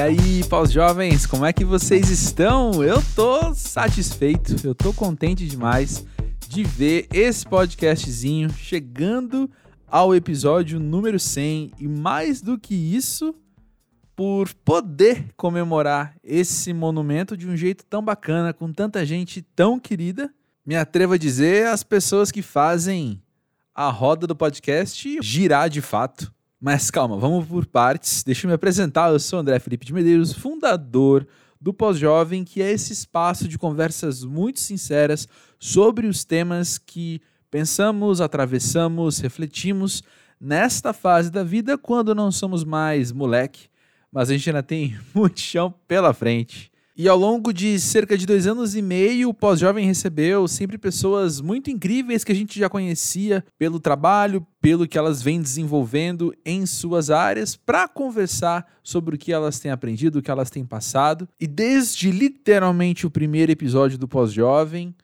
E aí, pós-jovens, como é que vocês estão? Eu tô satisfeito, eu tô contente demais de ver esse podcastzinho chegando ao episódio número 100 e mais do que isso, por poder comemorar esse monumento de um jeito tão bacana, com tanta gente tão querida. Me atrevo a dizer as pessoas que fazem a roda do podcast girar de fato. Mas calma, vamos por partes. Deixa eu me apresentar. Eu sou André Felipe de Medeiros, fundador do Pós-Jovem, que é esse espaço de conversas muito sinceras sobre os temas que pensamos, atravessamos, refletimos nesta fase da vida quando não somos mais moleque, mas a gente ainda tem muito chão pela frente. E ao longo de cerca de dois anos e meio, o Pós-Jovem recebeu sempre pessoas muito incríveis que a gente já conhecia pelo trabalho, pelo que elas vêm desenvolvendo em suas áreas, para conversar sobre o que elas têm aprendido, o que elas têm passado. E desde literalmente o primeiro episódio do Pós-Jovem,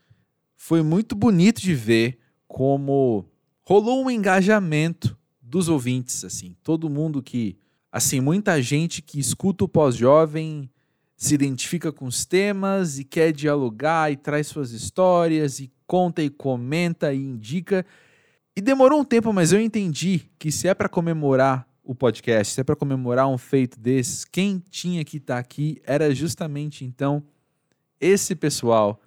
foi muito bonito de ver como rolou um engajamento dos ouvintes, assim, todo mundo que, assim, muita gente que escuta o Pós-Jovem se identifica com os temas e quer dialogar e traz suas histórias e conta e comenta e indica. E demorou um tempo, mas eu entendi que se é para comemorar o podcast, se é para comemorar um feito desses, quem tinha que estar tá aqui era justamente então esse pessoal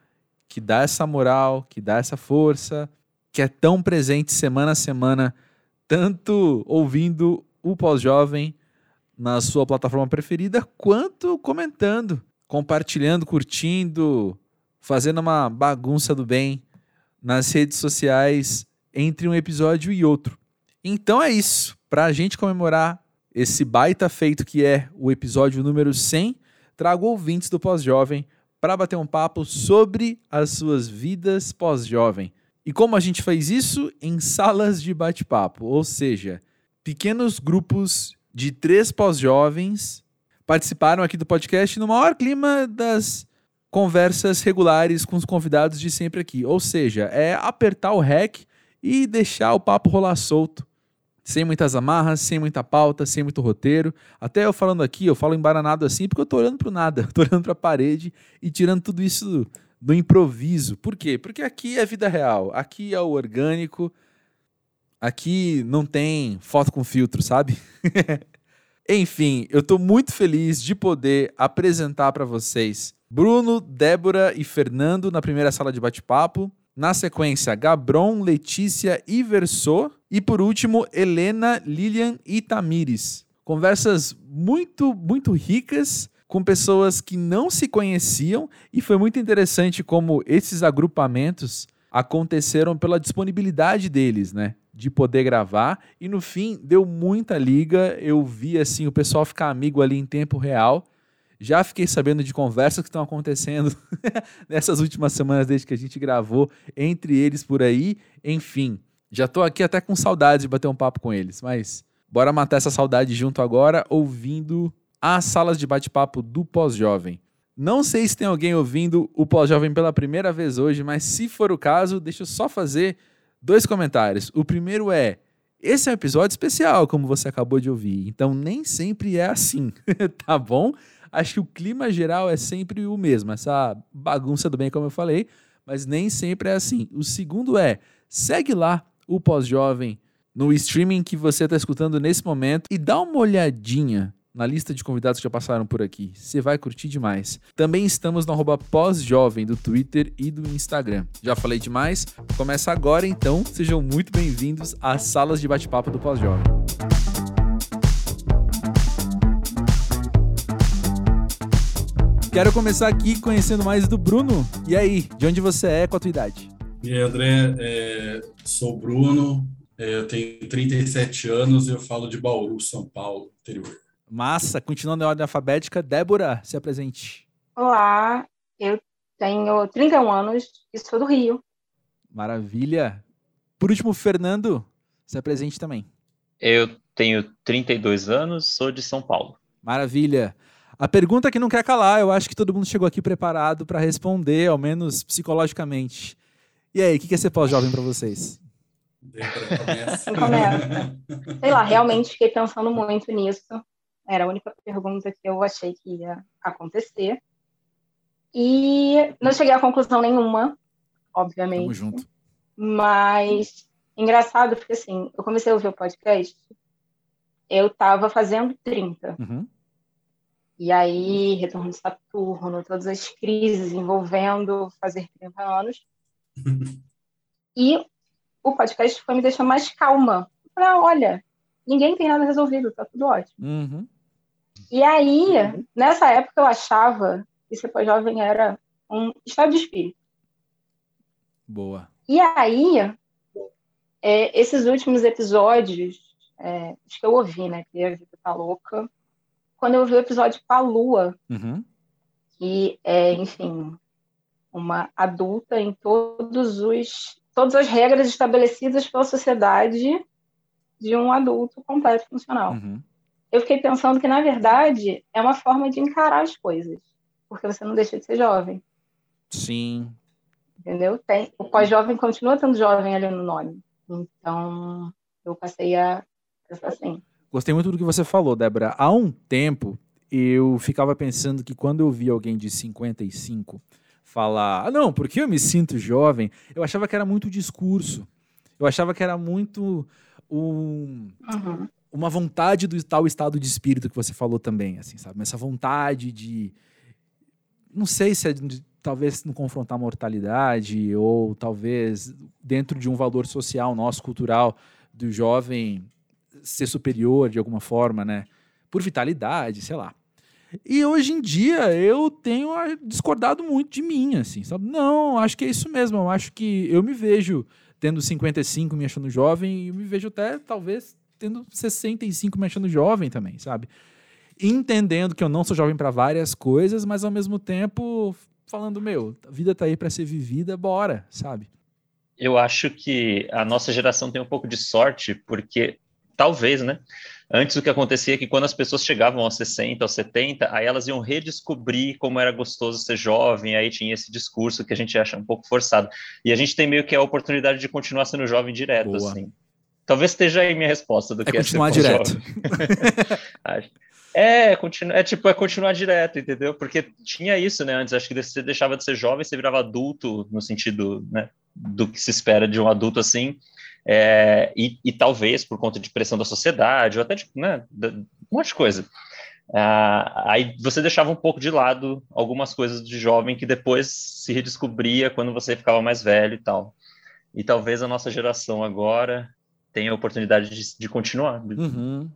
que dá essa moral, que dá essa força, que é tão presente semana a semana, tanto ouvindo o pós-jovem na sua plataforma preferida, quanto comentando, compartilhando, curtindo, fazendo uma bagunça do bem nas redes sociais entre um episódio e outro. Então é isso. Para a gente comemorar esse baita feito que é o episódio número 100, trago ouvintes do Pós-Jovem para bater um papo sobre as suas vidas pós-jovem. E como a gente faz isso? Em salas de bate-papo, ou seja, pequenos grupos de três pós-jovens participaram aqui do podcast no maior clima das conversas regulares com os convidados de sempre aqui. Ou seja, é apertar o REC e deixar o papo rolar solto. Sem muitas amarras, sem muita pauta, sem muito roteiro. Até eu falando aqui, eu falo embaranado assim porque eu tô olhando pro nada, tô olhando pra parede e tirando tudo isso do, do improviso. Por quê? Porque aqui é vida real, aqui é o orgânico, Aqui não tem foto com filtro, sabe? Enfim, eu estou muito feliz de poder apresentar para vocês Bruno, Débora e Fernando na primeira sala de bate-papo. Na sequência, Gabron, Letícia e Versô. E por último, Helena, Lilian e Tamires. Conversas muito, muito ricas com pessoas que não se conheciam e foi muito interessante como esses agrupamentos aconteceram pela disponibilidade deles, né? De poder gravar e no fim deu muita liga. Eu vi assim o pessoal ficar amigo ali em tempo real. Já fiquei sabendo de conversas que estão acontecendo nessas últimas semanas desde que a gente gravou entre eles por aí. Enfim, já estou aqui até com saudade de bater um papo com eles, mas bora matar essa saudade junto agora ouvindo as salas de bate-papo do Pós-Jovem. Não sei se tem alguém ouvindo o Pós-Jovem pela primeira vez hoje, mas se for o caso, deixa eu só fazer dois comentários. O primeiro é: esse é um episódio especial, como você acabou de ouvir. Então nem sempre é assim, tá bom? Acho que o clima geral é sempre o mesmo, essa bagunça do bem, como eu falei, mas nem sempre é assim. O segundo é: segue lá o Pós-Jovem no streaming que você está escutando nesse momento e dá uma olhadinha na lista de convidados que já passaram por aqui. Você vai curtir demais. Também estamos no arroba pós-jovem do Twitter e do Instagram. Já falei demais? Começa agora então. Sejam muito bem-vindos às salas de bate-papo do Pós-Jovem. Quero começar aqui conhecendo mais do Bruno. E aí, de onde você é, com a tua idade? E aí, André, é, sou Bruno, é, eu tenho 37 anos e eu falo de Bauru, São Paulo, interior. Massa, continuando a ordem alfabética, Débora, se apresente. Olá, eu tenho 31 anos e sou do Rio. Maravilha. Por último, Fernando, se apresente também. Eu tenho 32 anos, sou de São Paulo. Maravilha. A pergunta que não quer calar, eu acho que todo mundo chegou aqui preparado para responder, ao menos psicologicamente. E aí, o que é ser pós-jovem para vocês? Começa. Sei lá, realmente fiquei pensando muito nisso Era a única pergunta que eu achei que ia acontecer. E não cheguei a conclusão nenhuma, obviamente. Tamo junto. Mas engraçado, porque assim, eu comecei a ouvir o podcast, eu estava fazendo 30. Uhum. E aí, retorno de Saturno, todas as crises envolvendo fazer 30 anos. e o podcast foi me deixando mais calma. Falei, olha, ninguém tem nada resolvido, tá tudo ótimo. Uhum. E aí, nessa época, eu achava que ser pós-jovem era um estado de espírito. Boa. E aí, é, esses últimos episódios, é, acho que eu ouvi, né? Que a vida tá louca. Quando eu ouvi o episódio com a Lua, Uhum. que é, enfim, uma adulta em todos os todas as regras estabelecidas pela sociedade de um adulto completo funcional. Uhum. Eu fiquei pensando que na verdade é uma forma de encarar as coisas, porque você não deixa de ser jovem, Sim. entendeu? Tem, o pós-jovem continua tendo jovem ali no nome. Então, eu passei a pensar assim. Gostei muito do que você falou, Débora. Há um tempo, eu ficava pensando que quando eu via alguém de 55 falar, ah, não, porque eu me sinto jovem, eu achava que era muito discurso. Eu achava que era muito um, Uhum. Uma vontade do tal estado de espírito que você falou também, assim, sabe? Essa vontade de. Não sei se é de, talvez não confrontar a mortalidade, ou talvez dentro de um valor social nosso, cultural, do jovem ser superior de alguma forma, né? Por vitalidade, sei lá. E hoje em dia eu tenho ah, discordado muito de mim, assim, sabe? Não, acho que é isso mesmo. Eu acho que eu me vejo tendo 55 me achando jovem e me vejo até talvez tendo 65 me achando jovem também, sabe? Entendendo que eu não sou jovem para várias coisas, mas ao mesmo tempo falando, meu, a vida tá aí para ser vivida, bora, sabe? Eu acho que a nossa geração tem um pouco de sorte, porque talvez, né? Antes o que acontecia é que quando as pessoas chegavam aos 60, aos 70, aí elas iam redescobrir como era gostoso ser jovem, aí tinha esse discurso que a gente acha um pouco forçado. E a gente tem meio que a oportunidade de continuar sendo jovem direto, Boa. assim. Talvez esteja aí minha resposta do É que continuar ser direto. É, continu... é tipo, é continuar direto, entendeu? Porque tinha isso, né? Antes, acho que você deixava de ser jovem, você virava adulto, no sentido né, do que se espera de um adulto assim. É, e, e, talvez por conta de pressão da sociedade, ou até de né, um monte de coisa. Ah, aí você deixava um pouco de lado algumas coisas de jovem que depois se redescobria quando você ficava mais velho e tal. E talvez a nossa geração agora tenha a oportunidade de, de continuar. Uhum.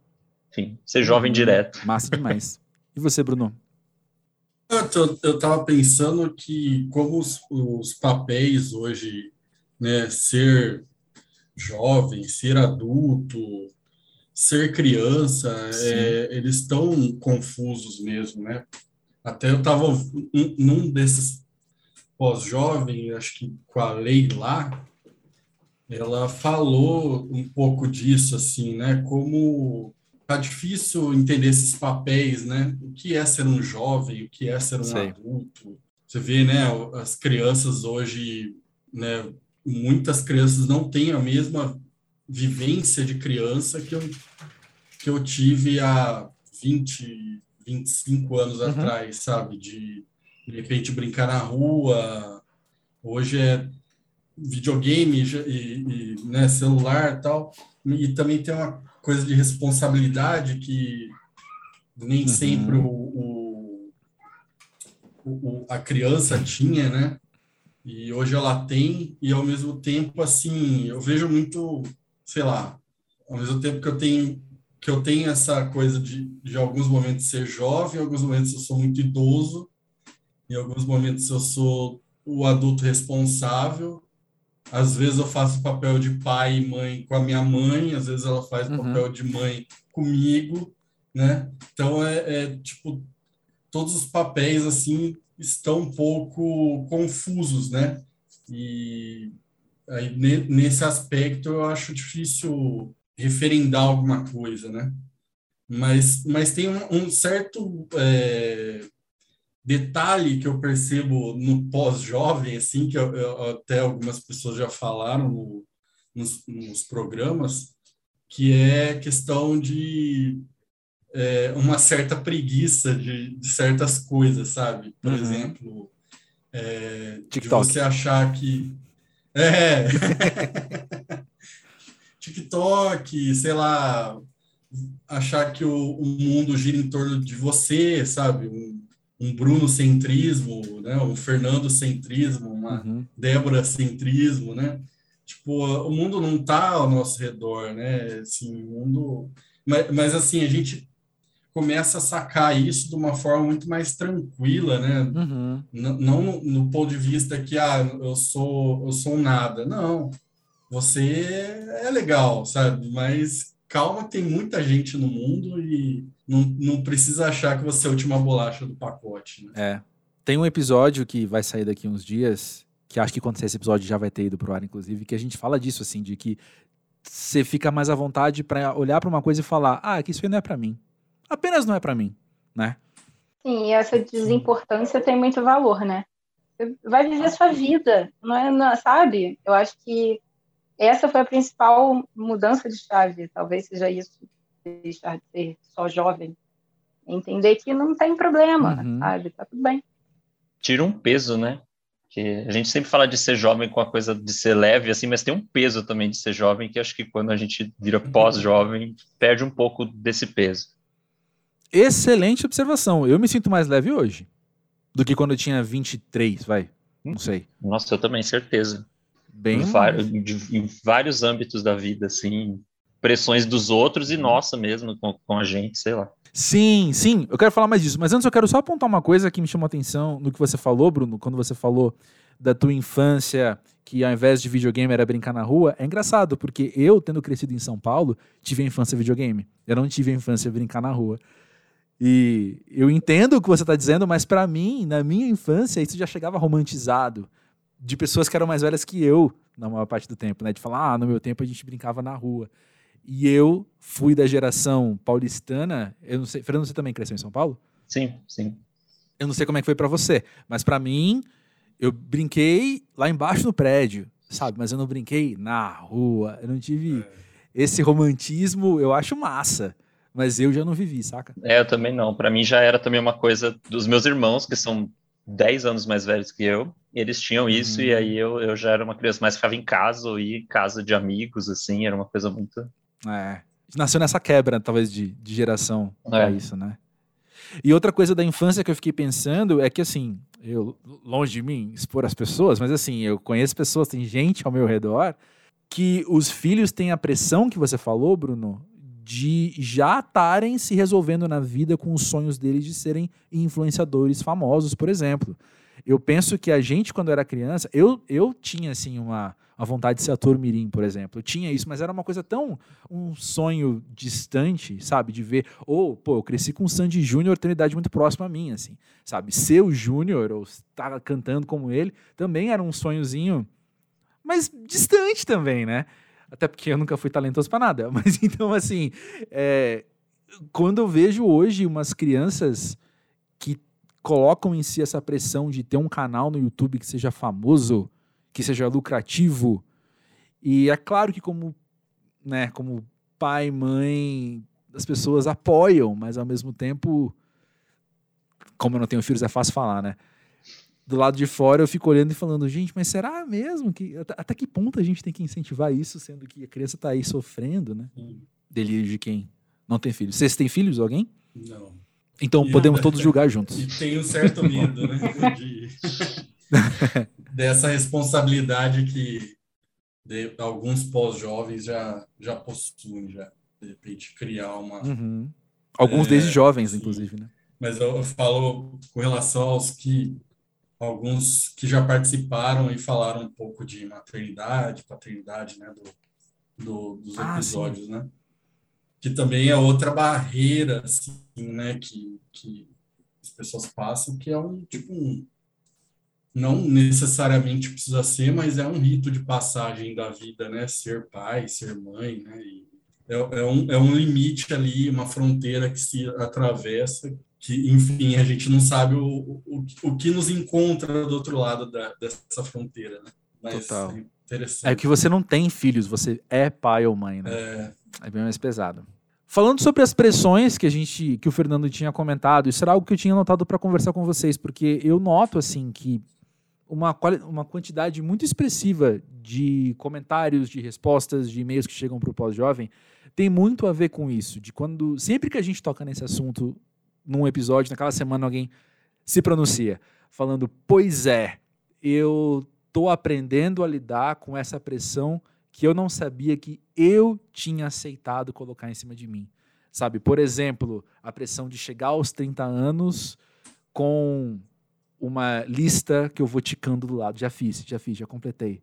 Enfim, ser jovem Uhum. direto. Massa demais. E você, Bruno? Eu, tô- eu tava pensando que como os, os papéis hoje, né, ser jovem, ser adulto, ser criança, é, eles estão confusos mesmo, né? Até eu tava um- num desses pós-jovem, acho que com a lei lá, ela falou um pouco disso, assim, né? Como tá difícil entender esses papéis, né? O que é ser um jovem, o que é ser um Sei. adulto. Você vê, né? As crianças hoje, né? Muitas crianças não têm a mesma vivência de criança que eu, que eu tive há 20, 25 anos Uhum. atrás, sabe? De, de repente, brincar na rua. Hoje é videogame e, e, né, celular e tal. E também tem uma coisa de responsabilidade que nem Uhum. sempre o, o, o- a criança tinha, né? E hoje ela tem, e ao mesmo tempo, assim, eu vejo muito, sei lá, ao mesmo tempo que eu tenho que eu tenho essa coisa de, de alguns momentos ser jovem, em alguns momentos eu sou muito idoso, em alguns momentos eu sou o adulto responsável, às vezes eu faço o papel de pai e mãe com a minha mãe, às vezes ela faz o Uhum. papel de mãe comigo, né? Então é, é, tipo todos os papéis assim estão um pouco confusos, né? E aí ne- nesse aspecto eu acho difícil referendar alguma coisa, né? Mas, mas tem um, um certo é, detalhe que eu percebo no pós-jovem, assim, que eu- eu- até algumas pessoas já falaram no- nos, nos programas, que é questão de é, uma certa preguiça de, de, certas coisas, sabe? Por uhum. exemplo, é, de você achar que. É. TikTok, sei lá, achar que o, o, mundo gira em torno de você, sabe? Um, um Bruno centrismo, né? Um Fernando centrismo, uma uhum. Débora centrismo, né? Tipo, o mundo não está ao nosso redor, né? Assim, o mundo, mas, mas assim a gente começa a sacar isso de uma forma muito mais tranquila, né? Uhum. Não no, no, ponto de vista que ah, eu sou eu sou nada, não. Você é legal, sabe? Mas calma, tem muita gente no mundo e não, não precisa achar que você é a última bolacha do pacote. Né? É. Tem um episódio que vai sair daqui uns dias, que acho que quando sair esse episódio já vai ter ido pro ar, inclusive, que a gente fala disso, assim, de que você fica mais à vontade para olhar para uma coisa e falar, ah, que isso aí não é para mim. Apenas não é para mim, né? Sim, e essa desimportância tem muito valor, né? Você vai viver a sua vida, não é, não, sabe? Eu acho que essa foi a principal mudança de chave, talvez seja isso, deixar de ser só jovem. Entender que não tem problema, uhum. sabe? Tá tudo bem. Tira um peso, né? Que a gente sempre fala de ser jovem com a coisa de ser leve, assim, mas tem um peso também de ser jovem, que acho que quando a gente vira pós-jovem, perde um pouco desse peso. Excelente observação. Eu me sinto mais leve hoje do que quando eu tinha 23, vai. Não sei. Nossa, eu também, certeza. Bem em, vários, em vários âmbitos da vida, assim, pressões dos outros e nossa mesmo, com, com a gente, sei lá. Sim, sim, eu quero falar mais disso. Mas antes eu quero só apontar uma coisa que me chamou a atenção no que você falou, Bruno, quando você falou da tua infância, que ao invés de videogame era brincar na rua. É engraçado, porque eu, tendo crescido em São Paulo, tive a infância videogame. Eu não tive a infância brincar na rua. E eu entendo o que você está dizendo, mas para mim, na minha infância, isso já chegava romantizado de pessoas que eram mais velhas que eu, na maior parte do tempo, né? De falar, ah, no meu tempo a gente brincava na rua. E eu fui da geração paulistana. Eu não sei, Fernando, você também cresceu em São Paulo? Sim, sim. Eu não sei como é que foi para você, mas para mim, eu brinquei lá embaixo no prédio, sabe? Mas eu não brinquei na rua. Eu não tive é. esse romantismo, eu acho massa. Mas eu já não vivi, saca? É, eu também não. Para mim já era também uma coisa dos meus irmãos, que são 10 anos mais velhos que eu, eles tinham isso, e aí eu, eu já era uma criança mais ficava em casa, ou ia em casa de amigos, assim, era uma coisa muito. É. Nasceu nessa quebra, talvez, de, de geração é. pra isso, né? E outra coisa da infância que eu fiquei pensando é que, assim, eu, longe de mim expor as pessoas, mas assim, eu conheço pessoas, tem gente ao meu redor, que os filhos têm a pressão que você falou, Bruno, de já estarem se resolvendo na vida com os sonhos deles de serem influenciadores famosos, por exemplo. Eu penso que a gente, quando era criança, eu, eu tinha assim uma, uma vontade de ser ator mirim, por exemplo. Eu tinha isso, mas era uma coisa tão um sonho distante, sabe, de ver. Ou, pô, eu cresci com o Sandy Júnior, tem uma idade muito próxima a mim, assim, sabe? Ser o Júnior ou estar cantando como ele também era um sonhozinho, mas distante também, né? Até porque eu nunca fui talentoso para nada. Mas então, assim, é, quando eu vejo hoje umas crianças que colocam em si essa pressão de ter um canal no YouTube que seja famoso, que seja lucrativo, e é claro que como, né, como pai, mãe, as pessoas apoiam, mas ao mesmo tempo, como eu não tenho filhos, é fácil falar, né? do lado de fora eu fico olhando e falando, gente, mas será mesmo que até que ponto a gente tem que incentivar isso, sendo que a criança está aí sofrendo, né? Hum. Delírio de quem não tem filhos. Vocês têm filhos, alguém? Não. Então podemos todos julgar juntos. E tenho um certo medo, né? De... dessa responsabilidade que de, alguns pós-jovens já, já possuem, já. De repente criar uma. Uhum. Alguns é, desde jovens, sim. inclusive, né? Mas eu, eu falo com relação aos que alguns que já participaram e falaram um pouco de maternidade, paternidade, né, do, do dos ah, episódios, né? Que também é outra barreira, assim, né, que, que as pessoas passam, que é um, tipo, um, não necessariamente precisa ser, mas é um rito de passagem da vida, né, ser pai, ser mãe, né, é, é, um, é um limite ali, uma fronteira que se atravessa que, enfim, a gente não sabe o, o, o que nos encontra do outro lado da, dessa fronteira, né? Mas Total. é interessante. É que você não tem filhos, você é pai ou mãe, né? É, é bem mais pesado. Falando sobre as pressões que a gente, que o Fernando tinha comentado, isso era algo que eu tinha notado para conversar com vocês, porque eu noto assim que uma, uma quantidade muito expressiva de comentários, de respostas, de e-mails que chegam para o pós-jovem tem muito a ver com isso. De quando sempre que a gente toca nesse assunto num episódio, naquela semana alguém se pronuncia falando: "Pois é, eu tô aprendendo a lidar com essa pressão que eu não sabia que eu tinha aceitado colocar em cima de mim. Sabe, por exemplo, a pressão de chegar aos 30 anos com uma lista que eu vou ticando do lado. Já fiz, já fiz, já completei.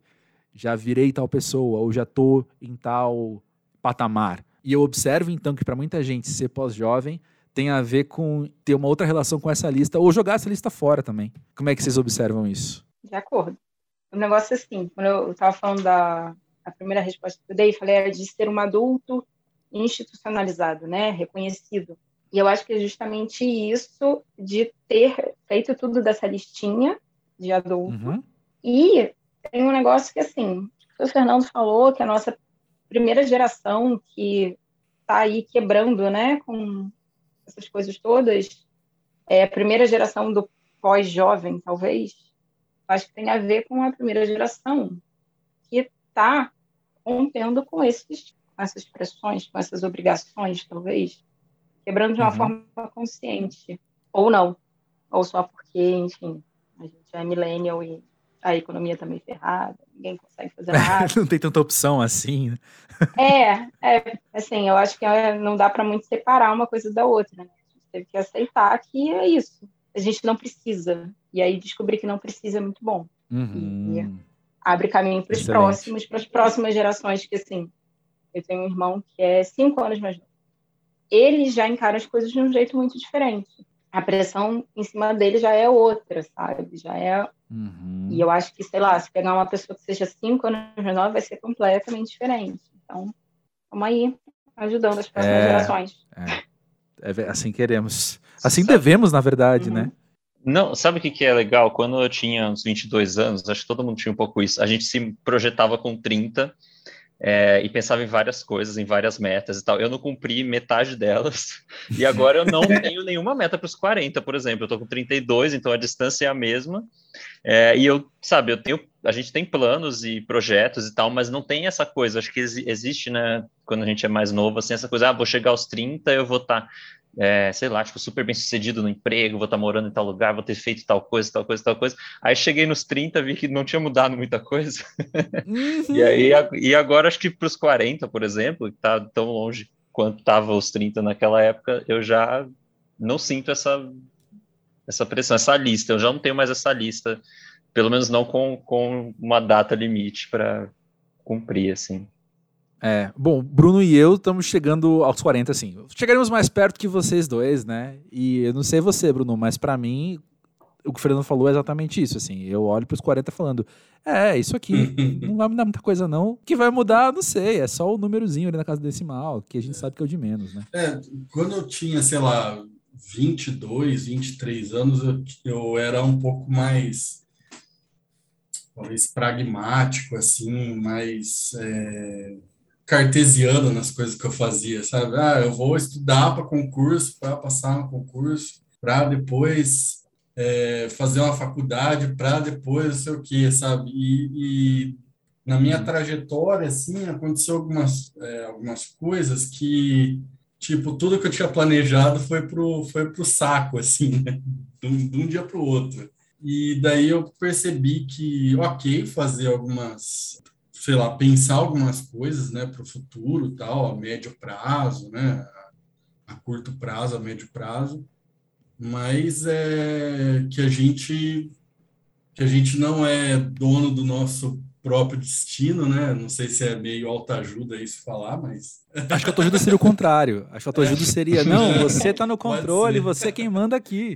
Já virei tal pessoa, ou já tô em tal patamar. E eu observo então que para muita gente ser pós-jovem tem a ver com ter uma outra relação com essa lista ou jogar essa lista fora também. Como é que vocês observam isso? De acordo. O negócio é assim, quando eu estava falando da, a primeira resposta que eu dei, falei era de ser um adulto institucionalizado, né, reconhecido. E eu acho que é justamente isso de ter feito tudo dessa listinha de adulto. Uhum. E tem um negócio que, assim, o Fernando falou, que a nossa primeira geração que está aí quebrando, né, com essas coisas todas, é a primeira geração do pós-jovem, talvez, acho que tem a ver com a primeira geração que está contendo com esses, com essas pressões, com essas obrigações, talvez, quebrando de uma uhum. forma consciente, ou não, ou só porque, enfim, a gente é millennial e a economia está meio ferrada, ninguém consegue fazer nada. não tem tanta opção assim. Né? é, é, assim, eu acho que é, não dá para muito separar uma coisa da outra, né? A gente teve que aceitar que é isso. A gente não precisa. E aí descobrir que não precisa é muito bom. Uhum. E abre caminho para os próximos, para as próximas gerações, que assim, eu tenho um irmão que é cinco anos mais novo. Ele já encara as coisas de um jeito muito diferente. A pressão em cima dele já é outra, sabe? Já é. Uhum. E eu acho que, sei lá, se pegar uma pessoa que seja cinco anos mais nova, vai ser completamente diferente. Então, vamos aí, ajudando as próximas é, gerações. É. é. assim queremos. Assim devemos, na verdade, uhum. né? Não, sabe o que, que é legal? Quando eu tinha uns 22 anos, acho que todo mundo tinha um pouco isso, a gente se projetava com 30 é, e pensava em várias coisas, em várias metas e tal. Eu não cumpri metade delas e agora eu não tenho nenhuma meta para os 40, por exemplo. Eu estou com 32, então a distância é a mesma. É, e eu, sabe, eu tenho, a gente tem planos e projetos e tal, mas não tem essa coisa. Acho que existe, né, quando a gente é mais novo, assim, essa coisa, ah, vou chegar aos 30, eu vou estar. Tá é, sei lá, tipo, super bem sucedido no emprego, vou estar tá morando em tal lugar, vou ter feito tal coisa, tal coisa, tal coisa. Aí cheguei nos 30, vi que não tinha mudado muita coisa. Uhum. e aí, e agora acho que para os 40, por exemplo, que tá tão longe quanto estava os 30 naquela época, eu já não sinto essa, essa pressão, essa lista. Eu já não tenho mais essa lista, pelo menos não com, com uma data limite para cumprir, assim. É, bom, Bruno e eu estamos chegando aos 40, assim. Chegaremos mais perto que vocês dois, né? E eu não sei você, Bruno, mas para mim, o que o Fernando falou é exatamente isso, assim. Eu olho para os 40 falando, é, isso aqui, não vai mudar muita coisa não. O que vai mudar, não sei, é só o númerozinho ali na casa decimal, que a gente sabe que é o de menos, né? É, quando eu tinha, sei lá, 22, 23 anos, eu, eu era um pouco mais talvez pragmático, assim, mais... É cartesiano nas coisas que eu fazia, sabe? Ah, eu vou estudar para concurso, para passar no concurso, para depois é, fazer uma faculdade, para depois não sei o quê, sabe? E, e, na minha uhum. trajetória, assim, aconteceu algumas, é, algumas coisas que, tipo, tudo que eu tinha planejado foi pro, foi pro saco, assim, né? de, um, de um dia para o outro. E daí eu percebi que, ok, fazer algumas sei lá, pensar algumas coisas, né, para o futuro, tal, a médio prazo, né, a, curto prazo, a médio prazo, mas é que a gente que a gente não é dono do nosso próprio destino, né? Não sei se é meio autoajuda isso falar, mas. Acho que a autoajuda seria o contrário. Acho que a autoajuda seria, não, você está no controle, você é quem manda aqui.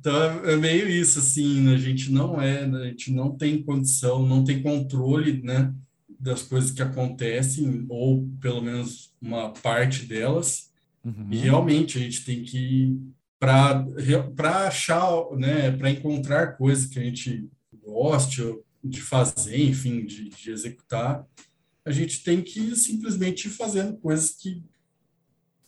Então é, é meio isso, assim, né? a gente não é, né? a gente não tem condição, não tem controle, né, das coisas que acontecem, ou pelo menos uma parte delas, uhum. e realmente a gente tem que, para achar, né, para encontrar coisas que a gente goste de fazer, enfim, de, de executar, a gente tem que simplesmente ir fazendo coisas que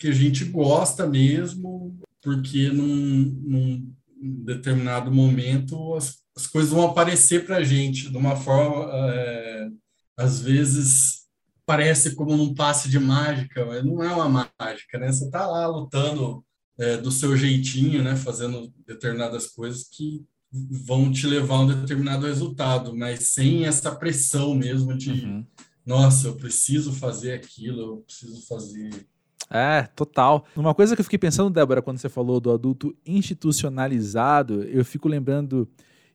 que a gente gosta mesmo, porque num, num determinado momento as, as coisas vão aparecer para a gente de uma forma, é, às vezes parece como num passe de mágica, mas não é uma mágica, né? Você está lá lutando é, do seu jeitinho, né? Fazendo determinadas coisas que vão te levar a um determinado resultado, mas sem essa pressão mesmo de, uhum. nossa, eu preciso fazer aquilo, eu preciso fazer. É, total. Uma coisa que eu fiquei pensando, Débora, quando você falou do adulto institucionalizado, eu fico lembrando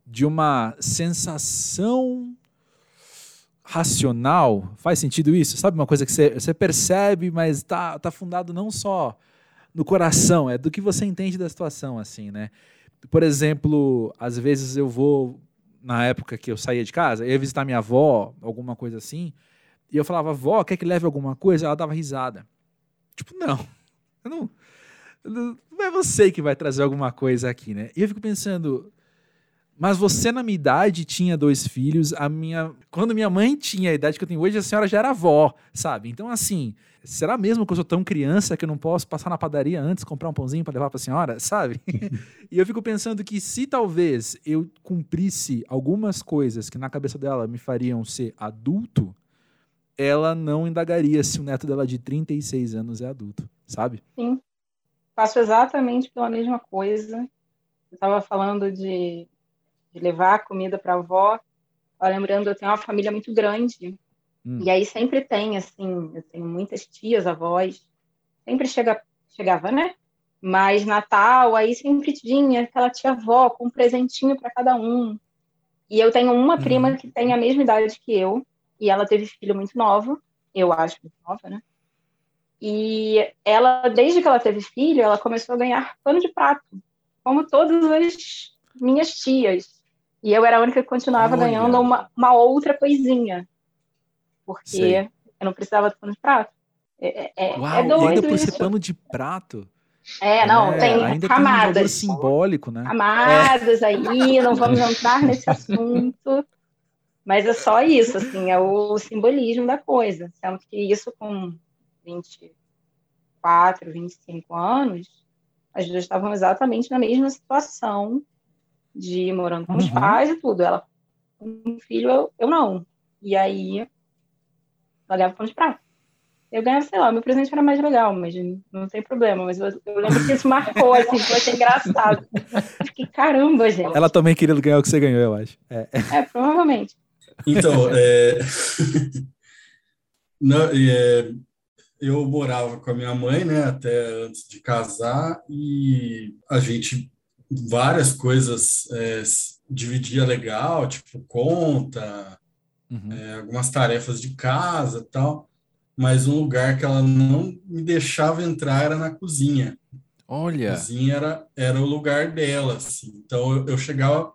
de uma sensação racional. Faz sentido isso? Sabe uma coisa que você, você percebe, mas tá, tá fundado não só no coração, é do que você entende da situação, assim, né? Por exemplo, às vezes eu vou, na época que eu saía de casa, eu ia visitar minha avó, alguma coisa assim, e eu falava, vó, quer que leve alguma coisa? Ela dava risada. Tipo, não, eu não, não é você que vai trazer alguma coisa aqui, né? E eu fico pensando, mas você, na minha idade, tinha dois filhos. A minha. Quando minha mãe tinha a idade que eu tenho hoje, a senhora já era avó, sabe? Então, assim, será mesmo que eu sou tão criança que eu não posso passar na padaria antes, comprar um pãozinho para levar para a senhora, sabe? e eu fico pensando que se talvez eu cumprisse algumas coisas que na cabeça dela me fariam ser adulto, ela não indagaria se o neto dela de 36 anos é adulto, sabe? Sim. Faço exatamente pela mesma coisa. Eu estava falando de de levar comida para a avó. lembrando, eu tenho uma família muito grande. Hum. E aí sempre tem, assim, eu tenho muitas tias, avós. Sempre chega, chegava, né? Mas Natal, aí sempre tinha aquela tia-avó com um presentinho para cada um. E eu tenho uma prima uhum. que tem a mesma idade que eu. E ela teve filho muito novo. Eu acho muito nova, né? E ela, desde que ela teve filho, ela começou a ganhar pano de prato. Como todas as minhas tias. E eu era a única que continuava Olha. ganhando uma, uma outra coisinha. Porque Sei. eu não precisava de pano de prato. É, é, é Uau, é doido ainda por isso. ser pano de prato. É, não, é, tem ainda camadas. Tem um simbólico, né? Camadas é. aí, não vamos entrar nesse assunto. Mas é só isso, assim, é o simbolismo da coisa. Sendo que isso com 24, 25 anos, as duas estavam exatamente na mesma situação de morando com uhum. os pais e tudo. Ela um filho, eu, eu não. E aí, ela ganhava pão de prato. Eu ganhava, sei lá, meu presente era mais legal, mas não tem problema. Mas eu, eu lembro que isso marcou, assim, foi achei engraçado. fiquei, caramba, gente. Ela também queria ganhar o que você ganhou, eu acho. É, é provavelmente. Então, é... não, é... eu morava com a minha mãe, né, até antes de casar, e a gente várias coisas é, dividia legal, tipo conta, uhum. é, algumas tarefas de casa tal, mas um lugar que ela não me deixava entrar era na cozinha. Olha! A cozinha era, era o lugar dela, assim. Então eu, eu chegava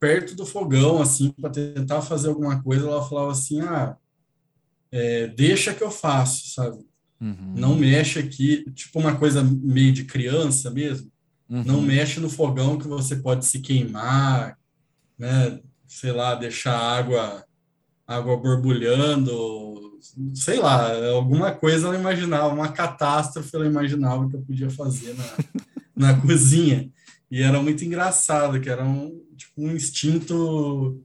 perto do fogão, assim, para tentar fazer alguma coisa, ela falava assim, ah, é, deixa que eu faço, sabe? Uhum. Não mexe aqui, tipo uma coisa meio de criança mesmo. Uhum. Não mexe no fogão que você pode se queimar, né? Sei lá, deixar água água borbulhando, sei lá, alguma coisa ela imaginava, uma catástrofe ela imaginava que eu podia fazer na, na cozinha. E era muito engraçado, que era um, tipo, um instinto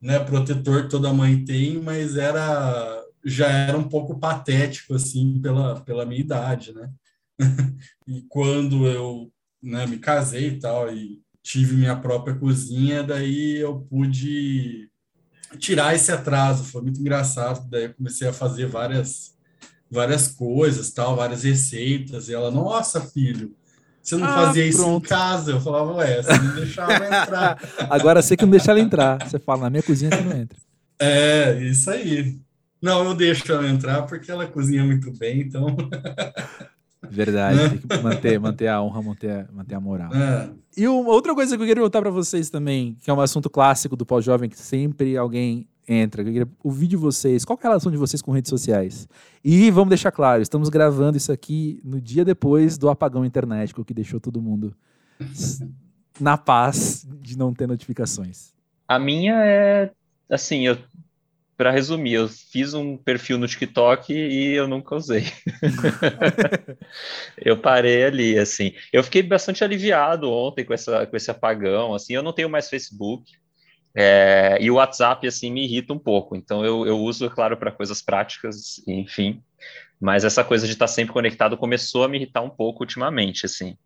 né, protetor que toda mãe tem, mas era já era um pouco patético assim pela, pela minha idade, né? e quando eu né, me casei e tal, e tive minha própria cozinha, daí eu pude tirar esse atraso, foi muito engraçado, daí eu comecei a fazer várias várias coisas, tal, várias receitas, e ela, nossa, filho, você não ah, fazia isso em casa? Eu falava, ué, você não deixava entrar. Agora você que não deixa ela entrar, você fala, na minha cozinha você não entra. É, isso aí. Não, eu deixo ela entrar porque ela cozinha muito bem, então... Verdade, né? tem que manter, manter a honra, manter, manter a moral. É. E uma outra coisa que eu queria perguntar para vocês também, que é um assunto clássico do pós-jovem, que sempre alguém entra, queria ouvir de vocês, qual é a relação de vocês com redes sociais? E vamos deixar claro, estamos gravando isso aqui no dia depois do apagão internet, que deixou todo mundo na paz de não ter notificações. A minha é, assim, eu para resumir, eu fiz um perfil no TikTok e eu nunca usei. eu parei ali, assim. Eu fiquei bastante aliviado ontem com, essa, com esse apagão, assim. Eu não tenho mais Facebook. É, e o WhatsApp, assim, me irrita um pouco. Então, eu, eu uso, é claro, para coisas práticas, enfim. Mas essa coisa de estar sempre conectado começou a me irritar um pouco ultimamente, assim.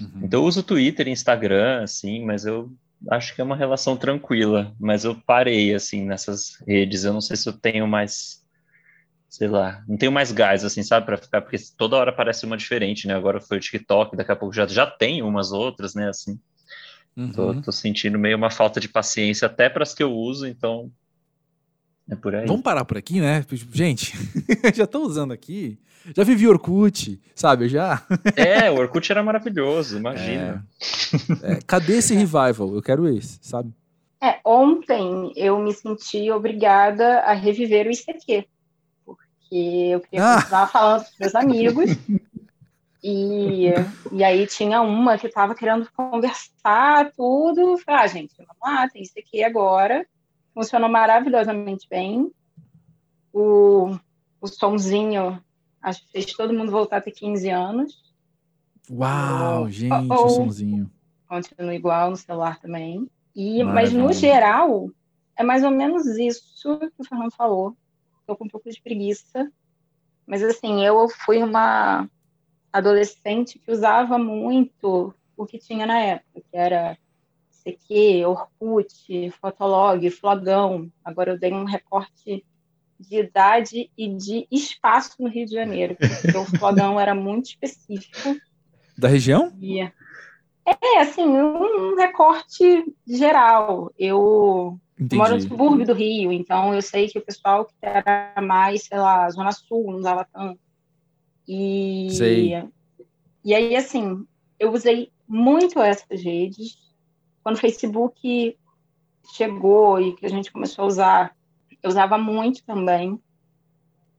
Uhum. Então, eu uso Twitter e Instagram, assim, mas eu acho que é uma relação tranquila, mas eu parei assim nessas redes. Eu não sei se eu tenho mais, sei lá, não tenho mais gás assim, sabe, para ficar porque toda hora parece uma diferente, né? Agora foi o TikTok, daqui a pouco já já tem umas outras, né? Assim, uhum. tô, tô sentindo meio uma falta de paciência até para as que eu uso, então é por aí. Vamos parar por aqui, né? Gente, já estou usando aqui. Já vivi Orkut, sabe? Já. é, o Orkut era maravilhoso, imagina. É. É, cadê esse revival? Eu quero esse, sabe? É, ontem eu me senti obrigada a reviver o ICQ, porque eu queria ah. continuar falando com meus amigos. E, e aí tinha uma que estava querendo conversar, tudo. Falei, ah, gente, vamos lá, tem ICQ agora funcionou maravilhosamente bem. O, o somzinho, acho que fez todo mundo voltar a ter 15 anos. Uau, gente, ou, o somzinho. Continua igual no celular também. E, mas no geral, é mais ou menos isso que o Fernando falou. Estou com um pouco de preguiça. Mas assim, eu fui uma adolescente que usava muito o que tinha na época, que era CQ, Orkut, Fotolog, Flogão. Agora eu dei um recorte de idade e de espaço no Rio de Janeiro, porque o Flogão era muito específico. Da região? É, assim, um recorte geral. Eu Entendi. moro no subúrbio do Rio, então eu sei que o pessoal que era mais, sei lá, Zona Sul, não usava tanto. E, sei. e aí, assim, eu usei muito essas redes, quando o Facebook chegou e que a gente começou a usar, eu usava muito também.